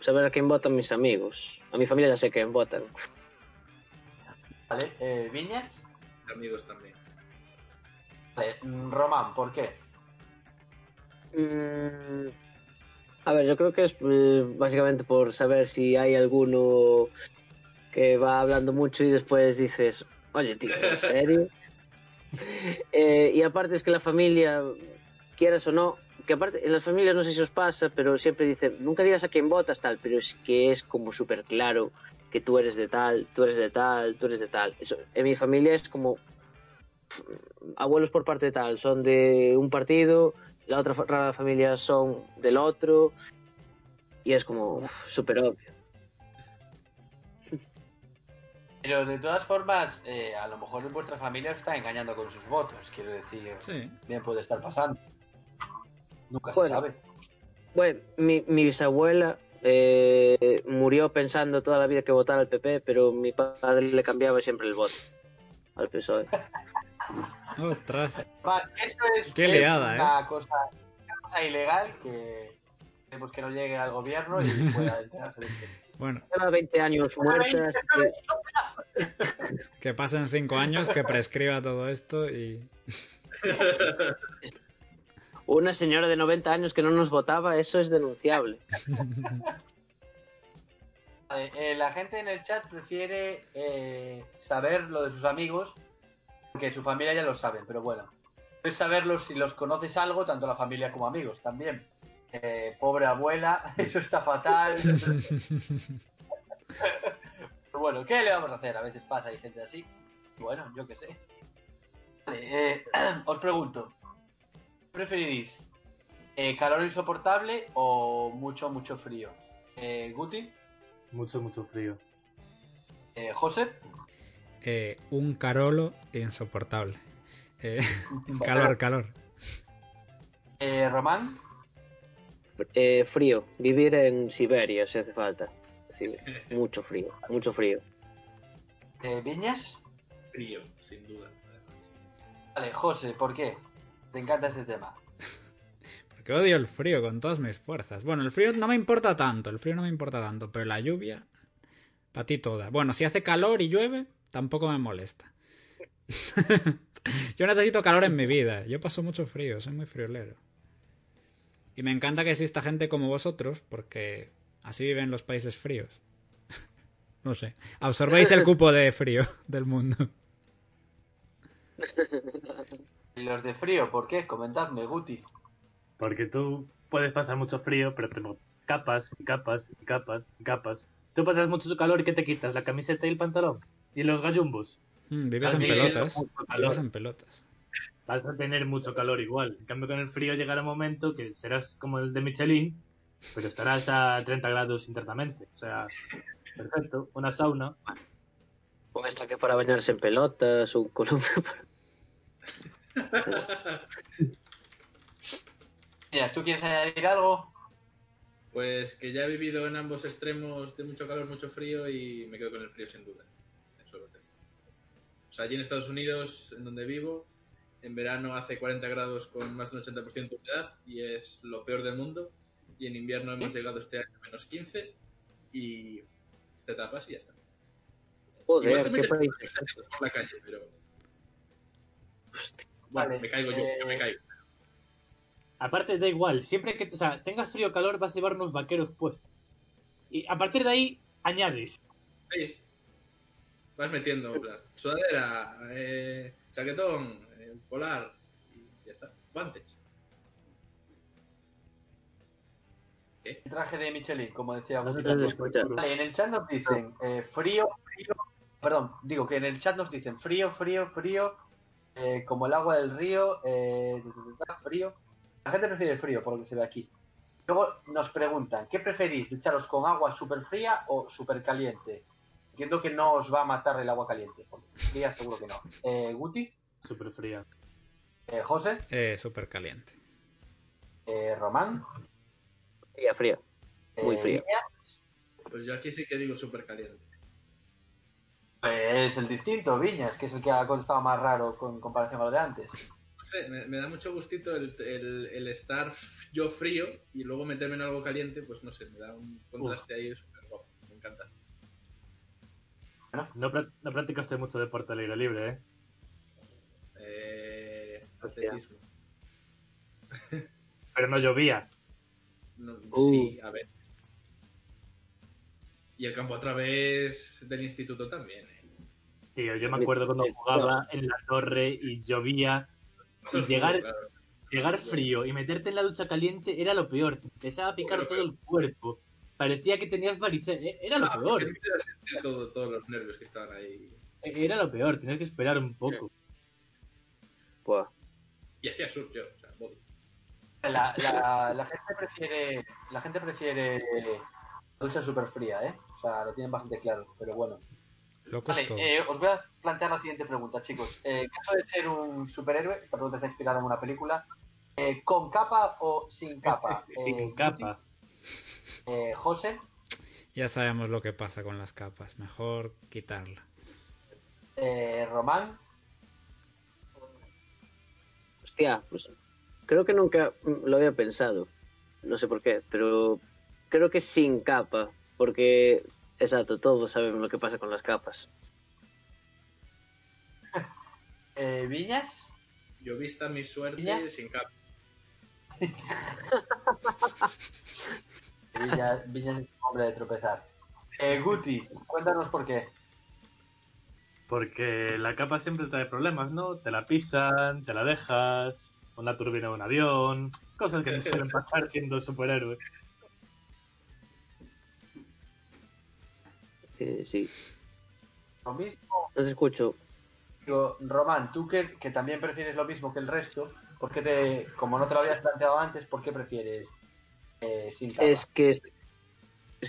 Saber a quién votan mis amigos. A mi familia ya sé quién votan. ¿Vale? Eh, Viñas, Amigos también. vale. mm, Román, ¿por qué? Mm, a ver, yo creo que es eh, básicamente por saber si hay alguno que va hablando mucho y después dices, oye, tío, ¿en serio? Eh, y aparte es que la familia, quieras o no, que aparte en las familias no sé si os pasa, pero siempre dicen, nunca digas a quién votas tal, pero es que es como súper claro que tú eres de tal, tú eres de tal, tú eres de tal. Eso, en mi familia es como abuelos por parte de tal, son de un partido, la otra fa- familia son del otro, y es como súper obvio. Pero de todas formas, eh, a lo mejor en vuestra familia os está engañando con sus votos, quiero decir. Sí. Bien puede estar pasando. Nunca Bueno. se sabe. Bueno, mi, mi bisabuela eh, murió pensando toda la vida que votara al PP, pero mi padre le cambiaba siempre el voto al PSOE. Ostras. Eso es, Qué es liada, una, cosa, una cosa ilegal que tenemos que no llegue al gobierno y pueda enterarse de esto. Bueno, Lleva 20 años muerta, así que que pasen cinco años, que prescriba todo esto y... una señora de 90 años que no nos votaba, eso es denunciable. Vale, eh, la gente en el chat prefiere eh, saber lo de sus amigos, porque su familia ya lo saben, pero bueno. Es saberlo si los conoces algo, tanto la familia como amigos también. Eh, pobre abuela, eso está fatal. Pero bueno, ¿qué le vamos a hacer? A veces pasa, hay gente así. Bueno, yo qué sé. Vale, eh, os pregunto, ¿preferís eh, calor insoportable o mucho, mucho frío? Eh, Guti, Mucho, mucho frío. eh, José, Eh, un carolo insoportable. Eh, calor, calor. eh, Román, Eh, frío, vivir en Siberia si hace falta. Sí, mucho frío, mucho frío. eh, Viñas. Frío, sin duda. Vale, José, ¿por qué? Te encanta este tema. Porque odio el frío con todas mis fuerzas. Bueno, el frío no me importa tanto, el frío no me importa tanto, pero la lluvia, para ti toda. Bueno, si hace calor y llueve, tampoco me molesta. Yo necesito calor en mi vida, yo paso mucho frío, soy muy friolero. Y me encanta que exista gente como vosotros, porque así viven los países fríos. No sé, absorbéis el cupo de frío del mundo. ¿Y los de frío, por qué? Comentadme, Guti. Porque tú puedes pasar mucho frío, pero tengo capas y capas y capas y capas. Tú pasas mucho calor y ¿qué te quitas? ¿La camiseta y el pantalón? ¿Y los gallumbos? Mm, vives en pelotas. Vives en pelotas. Vas a tener mucho calor igual. En cambio, con el frío llegará un momento que serás como el de Michelin, pero estarás a 30 grados internamente. O sea, perfecto. Una sauna. Con esta que para bañarse en pelotas, un columpio. Mira, ¿tú quieres añadir algo? Pues que ya he vivido en ambos extremos de mucho calor, mucho frío y me quedo con el frío sin duda. Eso lo tengo. O sea, allí en Estados Unidos, en donde vivo, en verano hace 40 grados con más del 80% de humedad y es lo peor del mundo. Y en invierno hemos llegado este año a menos 15 y te tapas y ya está. Joder, qué país. por la calle, pero... Vale, Bueno, me caigo yo, eh, yo me caigo. Aparte, da igual. Siempre que o sea, tengas frío o calor, vas a llevar unos vaqueros puestos. Y a partir de ahí, añades. Sí. Vas metiendo, en plan, sudadera, eh, chaquetón, eh, polar y ya está. Guantes. El traje de Michelin, como decía. Vale, en el chat nos dicen eh, frío, frío. Perdón, digo que en el chat nos dicen frío, frío, frío. Eh, como el agua del río, eh, frío. La gente prefiere el frío, por lo que se ve aquí. Luego nos preguntan, ¿qué preferís? ¿Ducharos con agua súper fría o súper caliente? Entiendo que no os va a matar el agua caliente. Porque fría seguro que no. Eh, Guti, Súper fría. eh, José, Eh, súper caliente. eh, Román, Fría, fría. Muy eh, fría. Viñas. Pues yo aquí sí que digo súper caliente. Pues el distinto, Viñas, que es el que ha contestado más raro con comparación a lo de antes. No sé, me, me da mucho gustito el, el- el estar yo frío y luego meterme en algo caliente, pues no sé, me da un contraste ahí súper guapo. Me encanta. No, pra- no practicaste mucho deporte al aire libre, ¿eh? Eh, atletismo. pero no llovía. No, Uh. Sí, a ver. Y el campo a través del instituto también. ¿eh? Tío, yo me acuerdo cuando jugaba en la torre y llovía. Y llegar, Claro. llegar frío y meterte en la ducha caliente era lo peor. Te empezaba a picar todo el cuerpo. Parecía que tenías varicela. E- Era lo Ah, peor. todo- todos los nervios que estaban ahí. Era lo peor. Tenías que esperar un poco. Buah. Y hacía surf yo. O sea, body. La, la, la gente prefiere la gente prefiere la ducha súper fría, ¿eh? O sea, lo tienen bastante claro, pero bueno. Vale, eh, os voy a plantear la siguiente pregunta, chicos. Eh, en caso de ser un superhéroe, esta pregunta está inspirada en una película, eh, ¿con capa o sin capa? Sin Eh, capa. eh, José, Ya sabemos lo que pasa con las capas. Mejor quitarla. eh, Román, Hostia, pues creo que nunca lo había pensado. No sé por qué, pero creo que sin capa, porque, exacto, todos sabemos lo que pasa con las capas. eh, Viñas, Yo vista mi suerte ¿Viñas? sin capa. Viñas, Viñas es un hombre de tropezar. Eh, Guti, cuéntanos por qué. Porque la capa siempre trae problemas, ¿no? Te la pisan, te la dejas, una turbina de un avión, cosas que te suelen pasar siendo superhéroe. Sí, Lo mismo, no te escucho. digo, Román, tú que, que también prefieres lo mismo que el resto, ¿por qué te, como no te lo habías planteado antes, ¿por qué prefieres eh, sin capa? Es que, es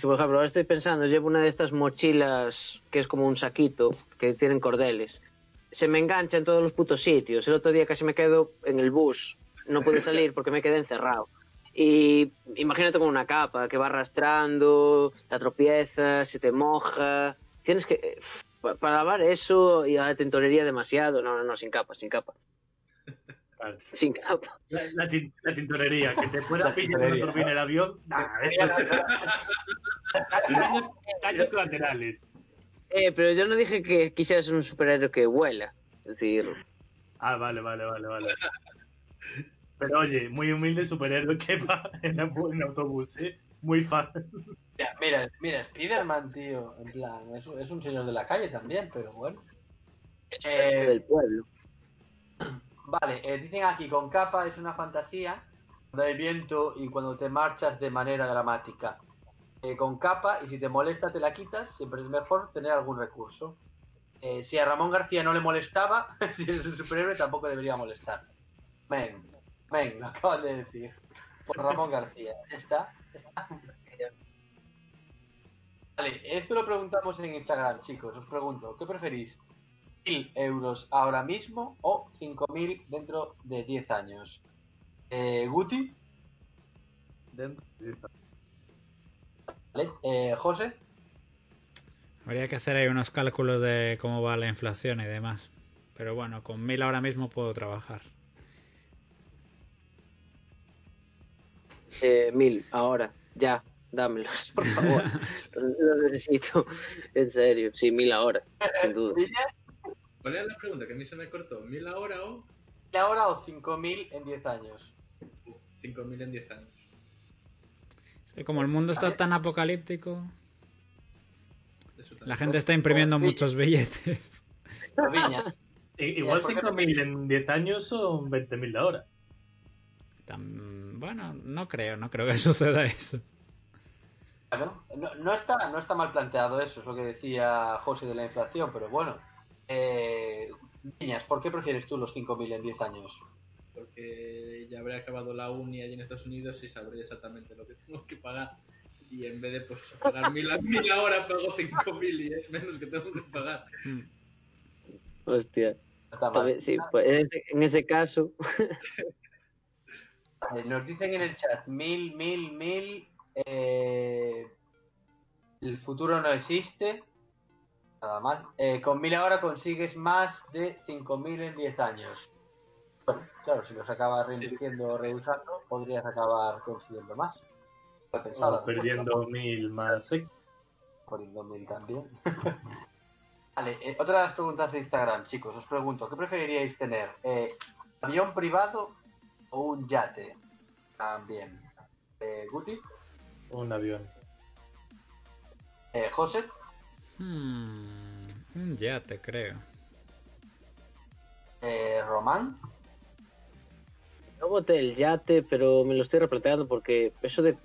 que, por ejemplo, ahora estoy pensando, llevo una de estas mochilas que es como un saquito, que tienen cordeles. Se me engancha en todos los putos sitios. El otro día casi me quedo en el bus. No pude salir porque me quedé encerrado. Y imagínate con una capa que va arrastrando, la tropiezas, se te moja. Tienes que... eh, pa- Para lavar eso y ahora te entonería demasiado. No, no, no, sin capa, sin capa. Vale. Sin capa. La, la tin- la tintorería, que te pueda La pillar tintorería, turbina el avión, nah, eso es daños, daños colaterales. Eh, pero yo no dije que quisiera ser un superhéroe que vuela. Es decir, Ah, vale, vale, vale, vale. Pero oye, muy humilde superhéroe que va en, au- en autobús, ¿eh? Muy fan. Mira, mira, mira, Spiderman, tío, en plan, es, un- es un señor de la calle también, pero bueno. Eh, del pueblo. Vale, eh, dicen aquí, con capa es una fantasía, cuando hay viento y cuando te marchas de manera dramática. Eh, con capa, y si te molesta te la quitas, siempre es mejor tener algún recurso. Eh, si a Ramón García no le molestaba, si eres un superhéroe tampoco debería molestar. Men, men, lo acaban de decir. Por Ramón García, ¿ya está? Vale, esto lo preguntamos en Instagram, chicos. Os pregunto, ¿qué preferís? ¿1.000 euros ahora mismo o 5.000 dentro de 10 años? Eh, Guti, Dentro. ¿vale? Eh, José, Habría que hacer ahí unos cálculos de cómo va la inflación y demás. Pero bueno, con mil ahora mismo puedo trabajar. Eh, mil, ahora, ya, dámelos, por favor. los, los necesito, en serio, sí, mil ahora, sin duda. ¿Cuál era la pregunta? Que a mí se me cortó. ¿Mil ahora o ¿1.000 ahora o 5.000 en 10 años? cinco mil en diez años? Es que como el mundo está tan apocalíptico, la gente está imprimiendo Sí. muchos billetes. Igual ¿por qué 5.000 en 10 años son 20.000 de ahora. Bueno, no creo, no creo que suceda eso. Claro, no, no está, no está mal planteado eso, es lo que decía José de la inflación, pero bueno. Eh, Viñas, ¿por qué prefieres tú los 5.000 en 10 años? Porque ya habré acabado la uni allí en Estados Unidos y sabré exactamente lo que tengo que pagar. Y en vez de pues, pagar mil, a- mil ahora, pago cinco mil y es menos que tengo que pagar. Hostia, No Está mal. sí, pues en ese, en ese caso, Vale, Nos dicen en el chat, mil, mil, mil. eh, el futuro no existe. Nada mal. Eh, con mil ahora consigues más de 5.000 en 10 años. Bueno, claro, si los acabas reinvirtiendo o reusando, podrías acabar consiguiendo más. Pensado, O perdiendo 1.000 más. ¿eh? poniendo mil también. vale, eh, otra de las preguntas de Instagram, chicos. Os pregunto, ¿qué preferiríais tener? Eh, ¿Avión privado un yate? También. Eh, Guti, Un avión. eh, José, Hmm, un yate, creo. eh, Román, Yo boté el yate, pero me lo estoy replanteando porque eso de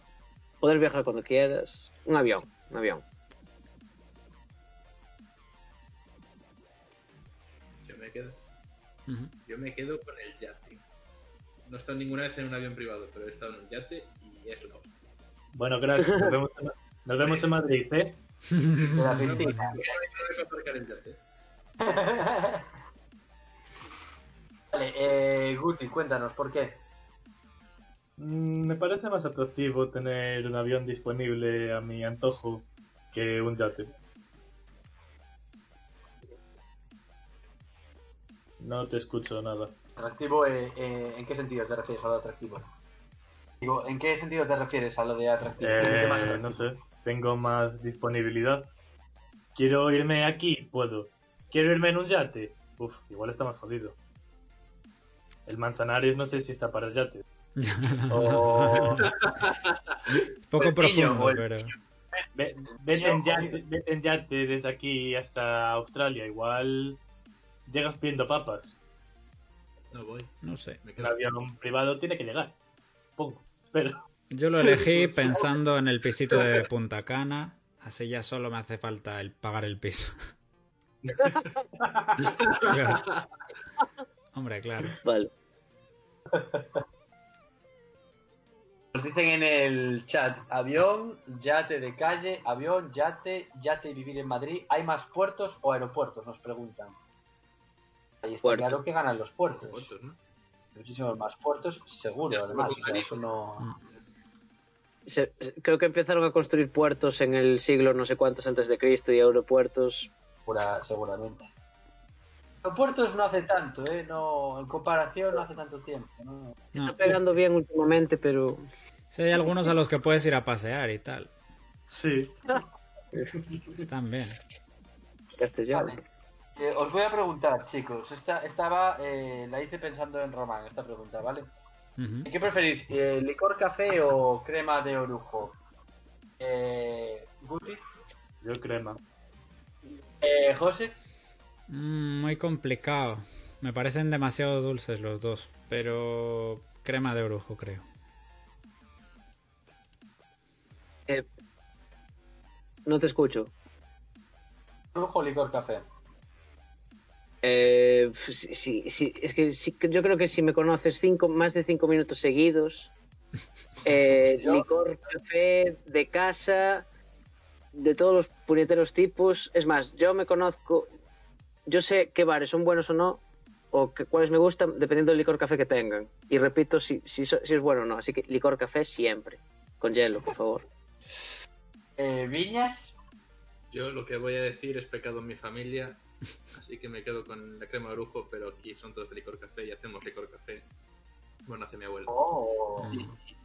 poder viajar cuando quieras. Un avión, un avión. Yo me quedo, yo me quedo con el yate. No he estado ninguna vez en un avión privado, pero he estado en un yate y es lo Bueno, crack, nos vemos, en- nos vemos en Madrid, ¿eh? de la piscina. Vale, eh, Guti, cuéntanos, ¿por qué? Mm, Me parece más atractivo tener un avión disponible a mi antojo que un yate. No te escucho nada. Atractivo, eh, eh, ¿en qué sentido te refieres a lo de atractivo? Digo, ¿en qué sentido te refieres a lo de Eh, atractivo? no sé, tengo más disponibilidad. Quiero irme aquí, puedo. Quiero irme en un yate. Uf, igual está más jodido. El Manzanares no sé si está para el yate. O- Poco el profundo, el pero. Ve- vete, en Yo- yate, vete en yate desde aquí hasta Australia. Igual llegas pidiendo papas. No voy. No sé. Quedo. avión privado tiene que llegar. Pongo. Espero. Yo lo elegí pensando en el pisito de Punta Cana. Así ya solo me hace falta el pagar el piso. Claro. Hombre, claro. Vale. Nos dicen en el chat, avión, yate de calle, avión, yate, yate y vivir en Madrid. ¿Hay más puertos o aeropuertos? Nos preguntan. Ahí está claro que ganan los puertos. Muchísimos más puertos, seguro, además. seguro, o sea, eso no... Se- se- creo que empezaron a construir puertos en el siglo no sé cuántos antes de Cristo y aeropuertos. Segura- seguramente. Aeropuertos no hace tanto, ¿eh? No, en comparación no hace tanto tiempo. ¿no? No. Está pegando bien últimamente, pero Sí, hay algunos a los que puedes ir a pasear y tal. Sí. Están bien. castellano. Vale. Eh, os voy a preguntar, chicos. Esta, estaba, eh, la hice pensando en Román, esta pregunta, ¿vale? Ujú. ¿Qué preferís? eh, ¿Licor café o crema de orujo? Eh, Guti, Yo crema. eh, José, Mm, muy complicado. Me parecen demasiado dulces los dos. Pero crema de orujo, creo. Eh, no te escucho. orujo o licor café. Eh, sí, sí, sí, es que sí, yo creo que si me conoces cinco, más de cinco minutos seguidos, eh, licor, café, de casa, de todos los puñeteros tipos. Es más, yo me conozco, yo sé qué bares son buenos o no, o que, cuáles me gustan, dependiendo del licor café que tengan. Y repito si, si es bueno o no. Así que licor café siempre, con hielo, por favor. Eh, Viñas, Yo lo que voy a decir es pecado en mi familia, así que me quedo con la crema de orujo, pero aquí son todos de licor café y hacemos licor café. Bueno, hace mi abuela. oh, Y, y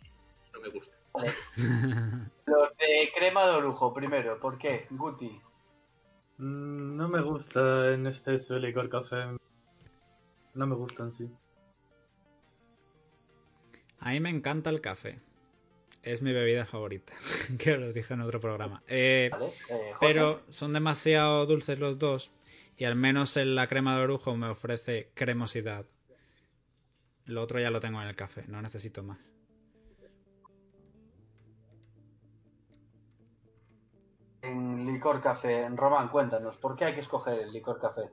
no me gusta. los de crema de orujo, primero. ¿Por qué? Guti. Mm, No me gusta en exceso el licor café. No me gustan, sí. A mí me encanta el café. Es mi bebida favorita. que lo dije en otro programa. Eh, ¿Vale? Eh, pero son demasiado dulces los dos. Y al menos en la crema de orujo me ofrece cremosidad. Lo otro ya lo tengo en el café. No necesito más. en licor café. Román, cuéntanos, ¿por qué hay que escoger el licor café?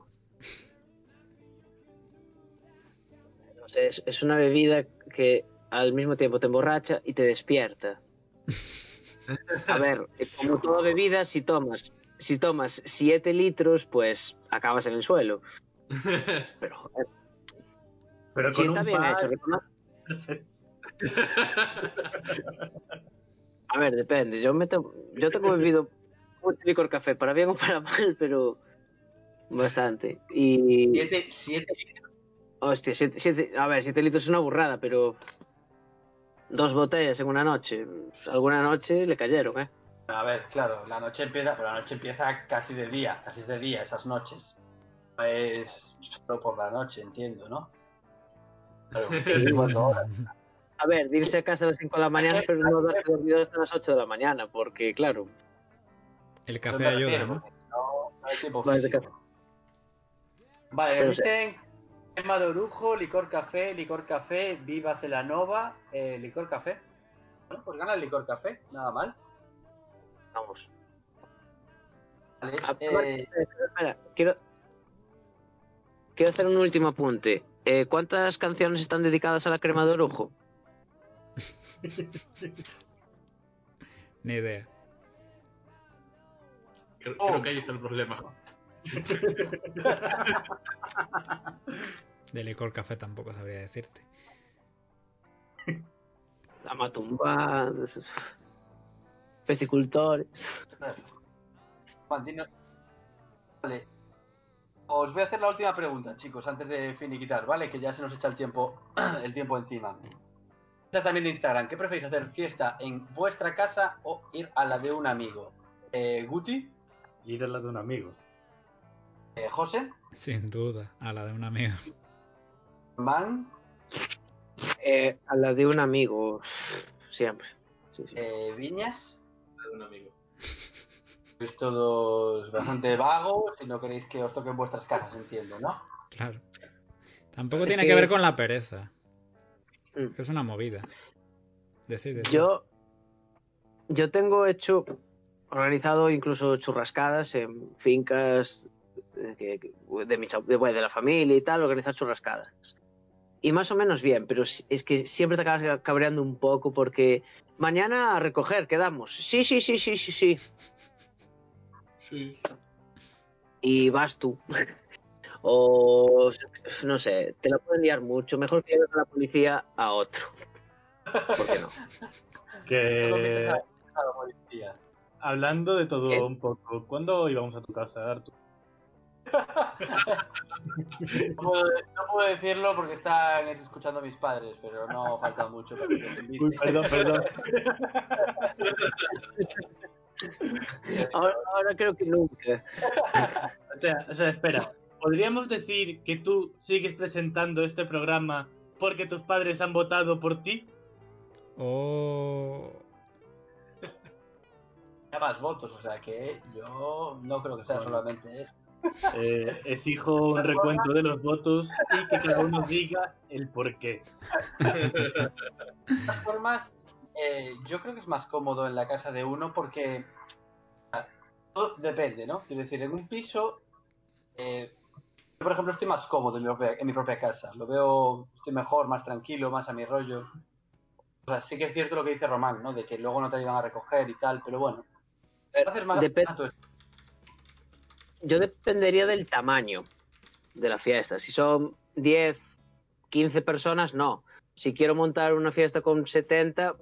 No sé, es, es una bebida que al mismo tiempo te emborracha y te despierta. A ver, eh, como toda bebida, si tomas, si tomas 7 litros, pues acabas en el suelo. Pero joder, Pero sí con está un bien par- hecho. A ver, depende. Yo me to- yo tengo bebido mucho licor café, para bien o para mal, pero bastante. Y Siete, siete hostia, siete- siete- a ver, 7 litros es una burrada, pero dos botellas en una noche, alguna noche le cayeron, ¿eh? A ver, claro, la noche empieza, pero la noche empieza casi de día, casi es de día esas noches. No es solo por la noche, entiendo, ¿no? Claro, 24 horas. A ver, de irse a casa a las 5 de la mañana, pero no haberse dormido hasta las 8 de la mañana, porque, claro, El café ayuda, refiero, ¿no? No, no hay tiempo físico. Vale, existen crema de orujo, licor café, licor café, viva celanova, eh, licor café. Bueno, pues gana el licor café, nada mal. vamos. Vale, Ah, eh, Espera, quiero, quiero hacer un último apunte. Eh, ¿Cuántas canciones están dedicadas a la crema de orujo? Ni idea. Creo, Oh. creo que ahí está el problema. De licor café tampoco sabría decirte. La matumba, pesticultores. Vale. Os voy a hacer la última pregunta, chicos, antes de finiquitar, ¿vale? Que ya se nos echa el tiempo, el tiempo encima. Esta es también de Instagram. ¿Qué preferís hacer fiesta en vuestra casa o ir a la de un amigo? Eh, Guti, Ir a la de un amigo. eh, José, Sin duda, a la de un amigo. Man, Eh, a la de un amigo, siempre. Sí, sí. eh, Viñas. de un amigo. Sois todos bastante vagos y no queréis que os toquen vuestras casas, entiendo, ¿no? Claro. Tampoco Es tiene que- que ver con la pereza. Mm. Es una movida. Decide. Yo, yo tengo hecho, organizado incluso churrascadas en fincas eh, de, de, de la familia y tal, organizar churrascadas. Y más o menos bien, pero es que siempre te acabas cabreando un poco porque mañana a recoger, quedamos. Sí, sí, sí, sí, sí, sí. Sí. Y vas tú. o no sé, te la pueden liar mucho. Mejor que lleves a la policía a otro. ¿Por qué no? Que hablando de todo ¿Qué? un poco, ¿cuándo íbamos a tu casa, Artur? No puedo, no puedo decirlo porque están escuchando a mis padres, pero no falta mucho para que. Uy, perdón, perdón. Ahora, ahora creo que nunca. O sea, o sea, espera. ¿Podríamos decir que tú sigues presentando este programa porque tus padres han votado por ti? Oh. Más votos, o sea que yo no creo que sea solamente eso. Eh, exijo un recuento de los votos y que cada uno diga el por qué. De todas formas, eh, yo creo que es más cómodo en la casa de uno porque ah, todo depende, ¿no? Quiero decir, en un piso, eh, yo por ejemplo estoy más cómodo en mi, propia, en mi propia casa. Lo veo, estoy mejor, más tranquilo, más a mi rollo. O sea, sí que es cierto lo que dice Román, ¿no? De que luego no te iban a recoger y tal, pero bueno. Haces más Depende- tanto Yo dependería del tamaño de la fiesta. Si son 10, 15 personas, no. Si quiero montar una fiesta con 70,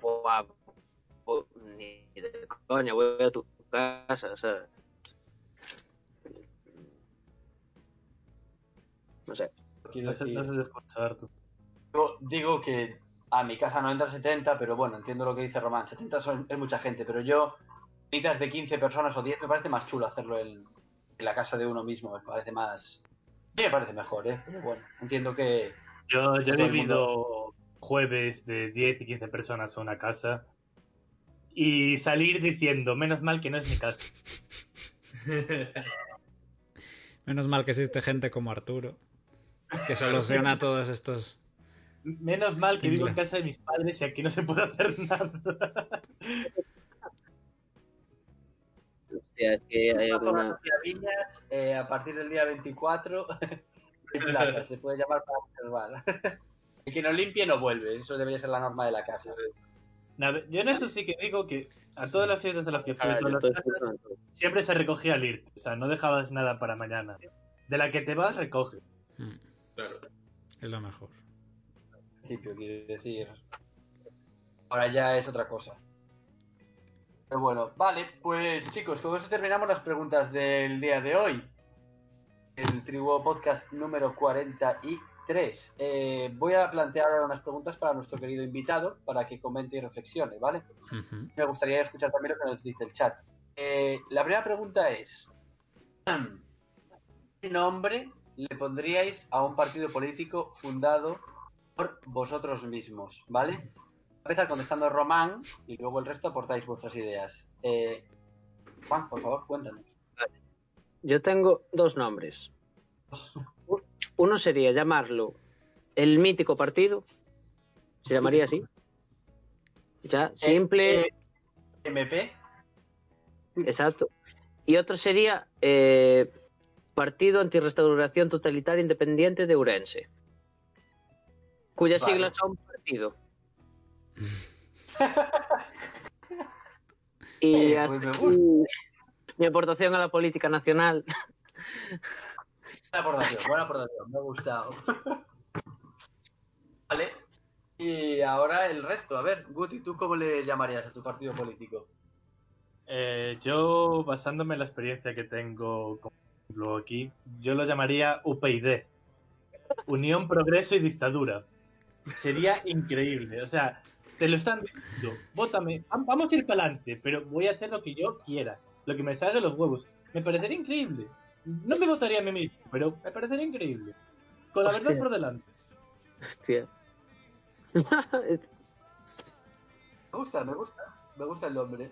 pues, ni de coña, voy a tu casa, o sea. No sé. quiero No se, escucha, Artur. Yo digo que a mi casa no entra 70, pero bueno, entiendo lo que dice Román. 70 son- es mucha gente, pero yo, citas de 15 personas o 10, me parece más chulo hacerlo en, en la casa de uno mismo. Me parece más. Me parece mejor, ¿eh? Pero bueno, entiendo que. Yo, yo he vivido jueves de 10 y 15 personas a una casa y salir diciendo, menos mal que no es mi casa. Menos mal que existe gente como Arturo. Que soluciona todos estos. Menos mal que vivo en casa de mis padres y aquí no se puede hacer nada. Que hay Una alguna... Viñas, eh, a partir del día 24, hay plaza, se puede llamar para observar. El que no limpie no vuelve, eso debería ser la norma de la casa. Nada, yo en eso sí que digo que a todas las fiestas a las que fui, a Ah, todas las casas, siempre se recogía al irte. O sea, no dejabas nada para mañana. De la que te vas, recoge. Mm, Claro. Es lo mejor. Al principio, quiero decir. Ahora ya es otra cosa. Pero bueno, vale, pues chicos, con eso terminamos las preguntas del día de hoy. El Tribu Podcast número 43. Eh, voy a plantear ahora unas preguntas para nuestro querido invitado, para que comente y reflexione, ¿vale? Me gustaría escuchar también lo que nos dice el chat. Eh, la primera pregunta es: ¿Qué nombre le pondríais a un partido político fundado por vosotros mismos, ¿vale? Empezar contestando Román y luego el resto aportáis vuestras ideas. Eh, Juan, por favor, cuéntanos. Yo tengo dos nombres. Uno sería llamarlo el mítico partido. Se llamaría así. Ya, simple, Eh, MP. exacto. Y otro sería eh, Partido Antirrestauración Totalitaria Independiente de Urense. Cuyas Vale. siglas son partido. Y Eh, hasta pues aquí mi aportación a la política nacional. Buena aportación, buena aportación, me ha gustado. vale. Y ahora el resto. A ver, Guti, ¿tú cómo le llamarías a tu partido político? Eh, yo, basándome en la experiencia que tengo como ejemplo aquí, yo lo llamaría UPyD. Unión, Progreso y Dictadura. Sería increíble. O sea, te lo están diciendo. Vótame. Vam- Vamos a ir para adelante, pero voy a hacer lo que yo quiera. Lo que me salga de los huevos. Me parecería increíble. No me votaría a mí mismo, pero me parecería increíble. Con la Hostia. verdad por delante. Hostia. Me gusta, me gusta. Me gusta el nombre.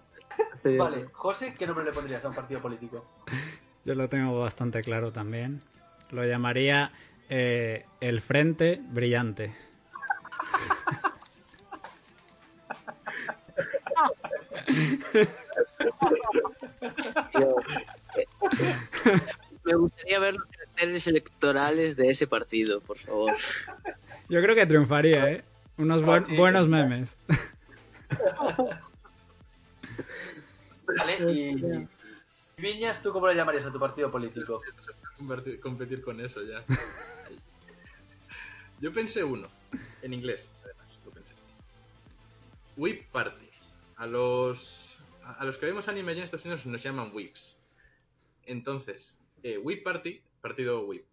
Sí. Vale, José, ¿qué nombre le pondrías a un partido político? Yo lo tengo bastante claro también. Lo llamaría eh, el Frente Brillante. Me gustaría ver los carteles electorales de ese partido, por favor. Yo creo que triunfaría, ¿eh? Unos buenos memes. Vale, y. Viñas, ¿tú cómo le llamarías a tu partido político? Competir con eso ya. Yo pensé uno, en inglés, además, lo pensé. Whip Party. A los, a los que vemos anime allí en Estados Unidos nos llaman Whips. Entonces, eh, Whip Party, partido Whip.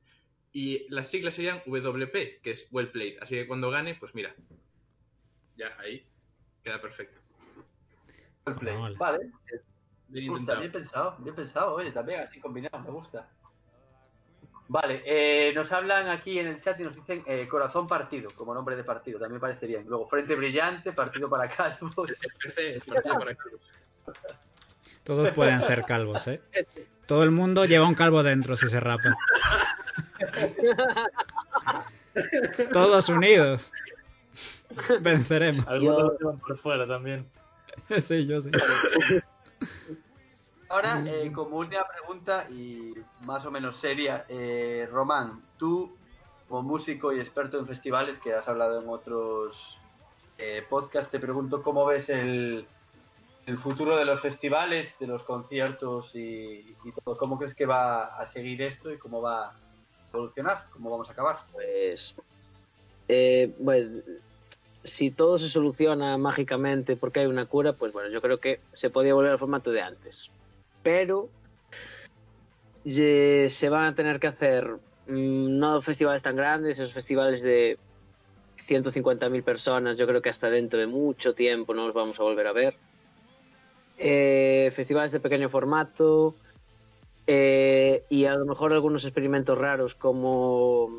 Y las siglas serían WP, que es Well Played. Así que cuando gane, pues mira. Ya, ahí. Queda perfecto. El play. Vale. Bien gusta, bien pensado, bien pensado, oye, también así combinado, me gusta. Vale, eh, nos hablan aquí en el chat y nos dicen eh, Corazón Partido, como nombre de partido, también parece bien. Luego Frente Brillante, Partido para Calvos. FC, el partido para calvos. Todos pueden ser calvos, ¿eh? Todo el mundo lleva un calvo dentro si se rapa. Todos unidos. Venceremos. Algunos lo llevan por fuera también. Sí, yo sí. Ahora, eh, como última pregunta y más o menos seria, eh, Román, tú como músico y experto en festivales que has hablado en otros eh, podcasts, te pregunto cómo ves el, el futuro de los festivales, de los conciertos y, y todo. ¿Cómo crees que va a seguir esto y cómo va a evolucionar? ¿Cómo vamos a acabar? Pues, eh, bueno, si todo se soluciona mágicamente porque hay una cura, pues bueno, yo creo que se podía volver al formato de antes. Pero se van a tener que hacer mm, no festivales tan grandes, esos festivales de 150.000 personas, yo creo que hasta dentro de mucho tiempo no los vamos a volver a ver. Eh, festivales de pequeño formato eh, y a lo mejor algunos experimentos raros como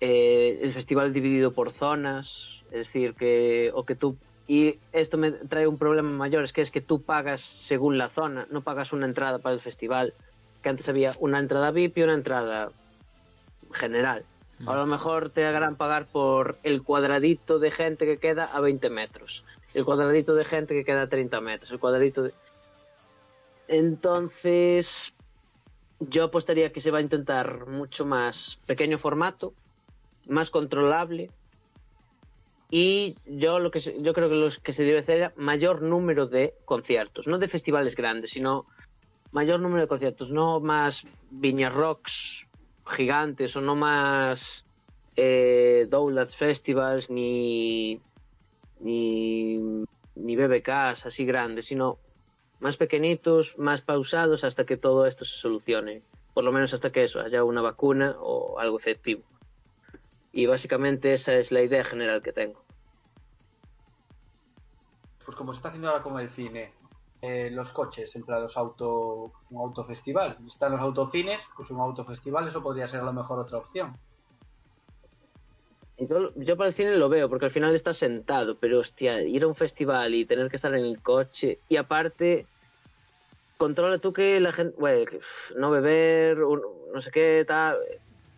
eh, el festival dividido por zonas, es decir, que o que tú y esto me trae un problema mayor, es que es que tú pagas según la zona, no pagas una entrada para el festival, que antes había una entrada VIP y una entrada general. A lo mejor te harán pagar por el cuadradito de gente que queda a 20 metros, el cuadradito de gente que queda a 30 metros, el cuadradito de... Entonces, yo apostaría que se va a intentar mucho más pequeño formato, más controlable y yo lo que yo creo que lo que se debe hacer es mayor número de conciertos, no de festivales grandes, sino mayor número de conciertos, no más Viña Rocks gigantes o no más eh, Donuts Festivals ni ni ni BBKs así grandes, sino más pequeñitos, más pausados hasta que todo esto se solucione, por lo menos hasta que eso haya una vacuna o algo efectivo. Y básicamente esa es la idea general que tengo. Pues como se está haciendo ahora con el cine, eh, los coches, en plan los auto, un autofestival. Están los autocines, pues un autofestival, eso podría ser a lo mejor otra opción. Yo, yo para el cine lo veo, porque al final estás sentado, pero hostia, ir a un festival y tener que estar en el coche, y aparte, controla tú que la gente, bueno, no beber, no sé qué, tal.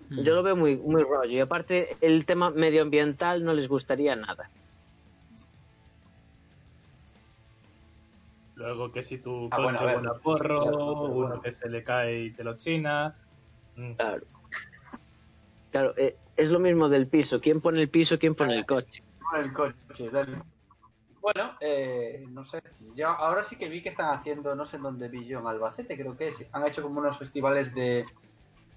Yo lo veo muy, muy rollo, y aparte el tema medioambiental no les gustaría nada. Luego que si tu Ah, bueno, a porro, Claro, uno que se le cae y te lo china. Mm. Claro. Claro, eh, es lo mismo del piso. ¿Quién pone el piso, quién pone el coche? Con el coche, dale. Bueno, eh, no sé. Ya ahora sí que vi que están haciendo, no sé en dónde vi yo, en Albacete creo que es. Han hecho como unos festivales de de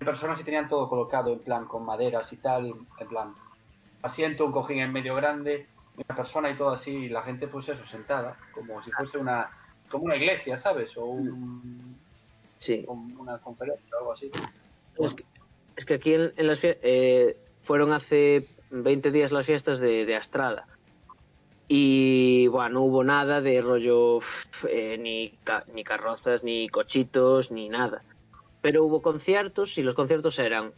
personas y tenían todo colocado en plan con maderas y tal, en plan asiento, un cojín en medio grande, una persona y todo así, y la gente pues eso, sentada, como si fuese una como una iglesia, ¿sabes? O un, Sí. una conferencia o algo así. Es que, es que aquí en, en las eh, fueron hace 20 días las fiestas de, de Astrada. Y bueno, no hubo nada de rollo, eh, ni, ca- ni carrozas, ni cochitos, ni nada. Pero hubo conciertos y los conciertos eran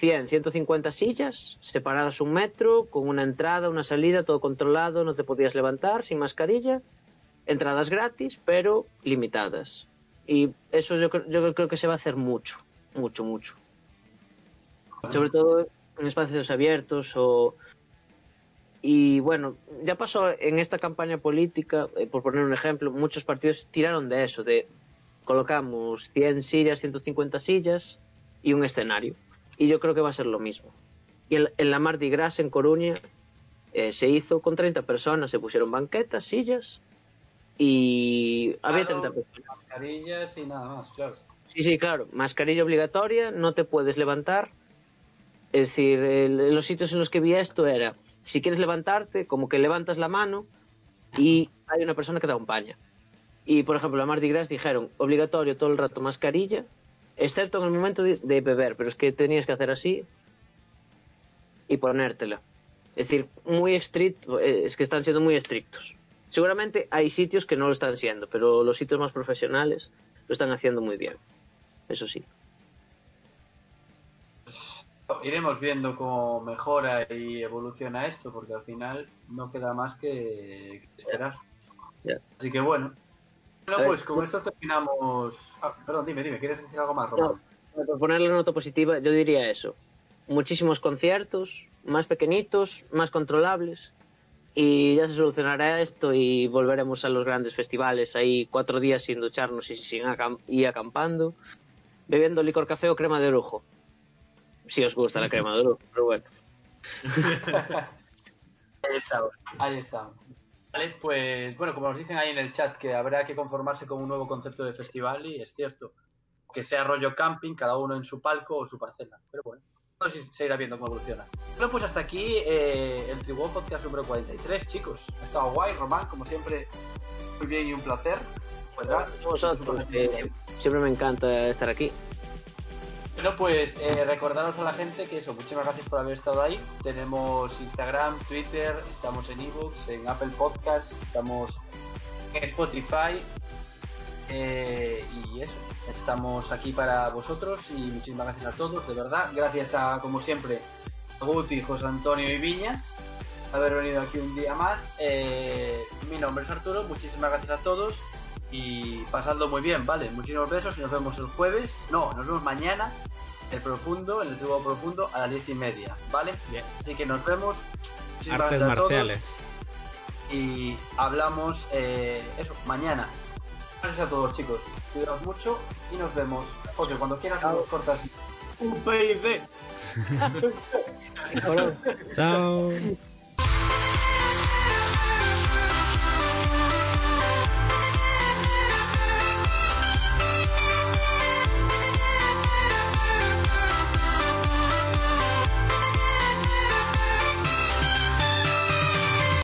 100, 150 sillas, separadas un metro, con una entrada, una salida, todo controlado, no te podías levantar, sin mascarilla. Entradas gratis, pero limitadas. Y eso yo, cre- yo creo que se va a hacer mucho, mucho, mucho. Sobre todo en espacios abiertos o... Y bueno, ya pasó en esta campaña política, eh, por poner un ejemplo, muchos partidos tiraron de eso, de colocamos 100 sillas, 150 sillas y un escenario. Y yo creo que va a ser lo mismo. Y en, en la Mardi Gras en Coruña eh, se hizo con 30 personas, se pusieron banquetas, sillas y había Claro. 30 personas. Mascarillas y nada más, claro. Sí, sí, claro. Mascarilla obligatoria, no te puedes levantar. Es decir, el- los sitios en los que vi esto era, si quieres levantarte, como que levantas la mano y hay una persona que te acompaña. Y, por ejemplo, la Mardi Gras dijeron, obligatorio todo el rato mascarilla, excepto en el momento de, de beber, pero es que tenías que hacer así y ponértela. Es decir, muy estricto, eh, es que están siendo muy estrictos. Seguramente hay sitios que no lo están siendo, pero los sitios más profesionales lo están haciendo muy bien. Eso sí. Iremos viendo cómo mejora y evoluciona esto, porque al final no queda más que esperar. Ya. Así que bueno. Bueno, pues con esto terminamos. Ah, perdón, dime, dime, ¿quieres decir algo más, Román? Por ponerle una nota positiva, yo diría eso. Muchísimos conciertos, más pequeñitos, más controlables. Y ya se solucionará esto y volveremos a los grandes festivales ahí cuatro días sin ducharnos y sin y acampando, bebiendo licor café o crema de orujo. Si os gusta la crema de orujo, pero bueno. Ahí estamos. Ahí estamos. Vale, pues bueno, como nos dicen ahí en el chat que habrá que conformarse con un nuevo concepto de festival y es cierto. Que sea rollo camping, cada uno en su palco o su parcela. Pero bueno, todo se se irá viendo cómo evoluciona. Bueno, pues hasta aquí eh, el Tribu Podcast número 43, chicos. Ha estado guay, Román, como siempre, muy bien y un placer. ¿Verdad? Vosotros, eh, siempre me encanta estar aquí. Bueno, pues eh, recordaros a la gente que eso, muchísimas gracias por haber estado ahí. Tenemos Instagram, Twitter, estamos en ebooks, en Apple Podcast, estamos en Spotify eh, y eso. Estamos aquí para vosotros y muchísimas gracias a todos, de verdad. Gracias a, como siempre, a Guti, José Antonio y Viñas, haber venido aquí un día más. Eh, mi nombre es Arturo, muchísimas gracias a todos y pasadlo muy bien, ¿vale? Muchísimos besos y nos vemos el jueves. No, nos vemos mañana, el profundo, en el tribu profundo, a las diez y media, ¿vale? Así que nos vemos. Muchísimas Artes gracias a todos marciales. y hablamos eh, eso, mañana. Gracias a todos, chicos. Cuidaos mucho y nos vemos. Oye, cuando quieras nos cortas. Un PID. Chao.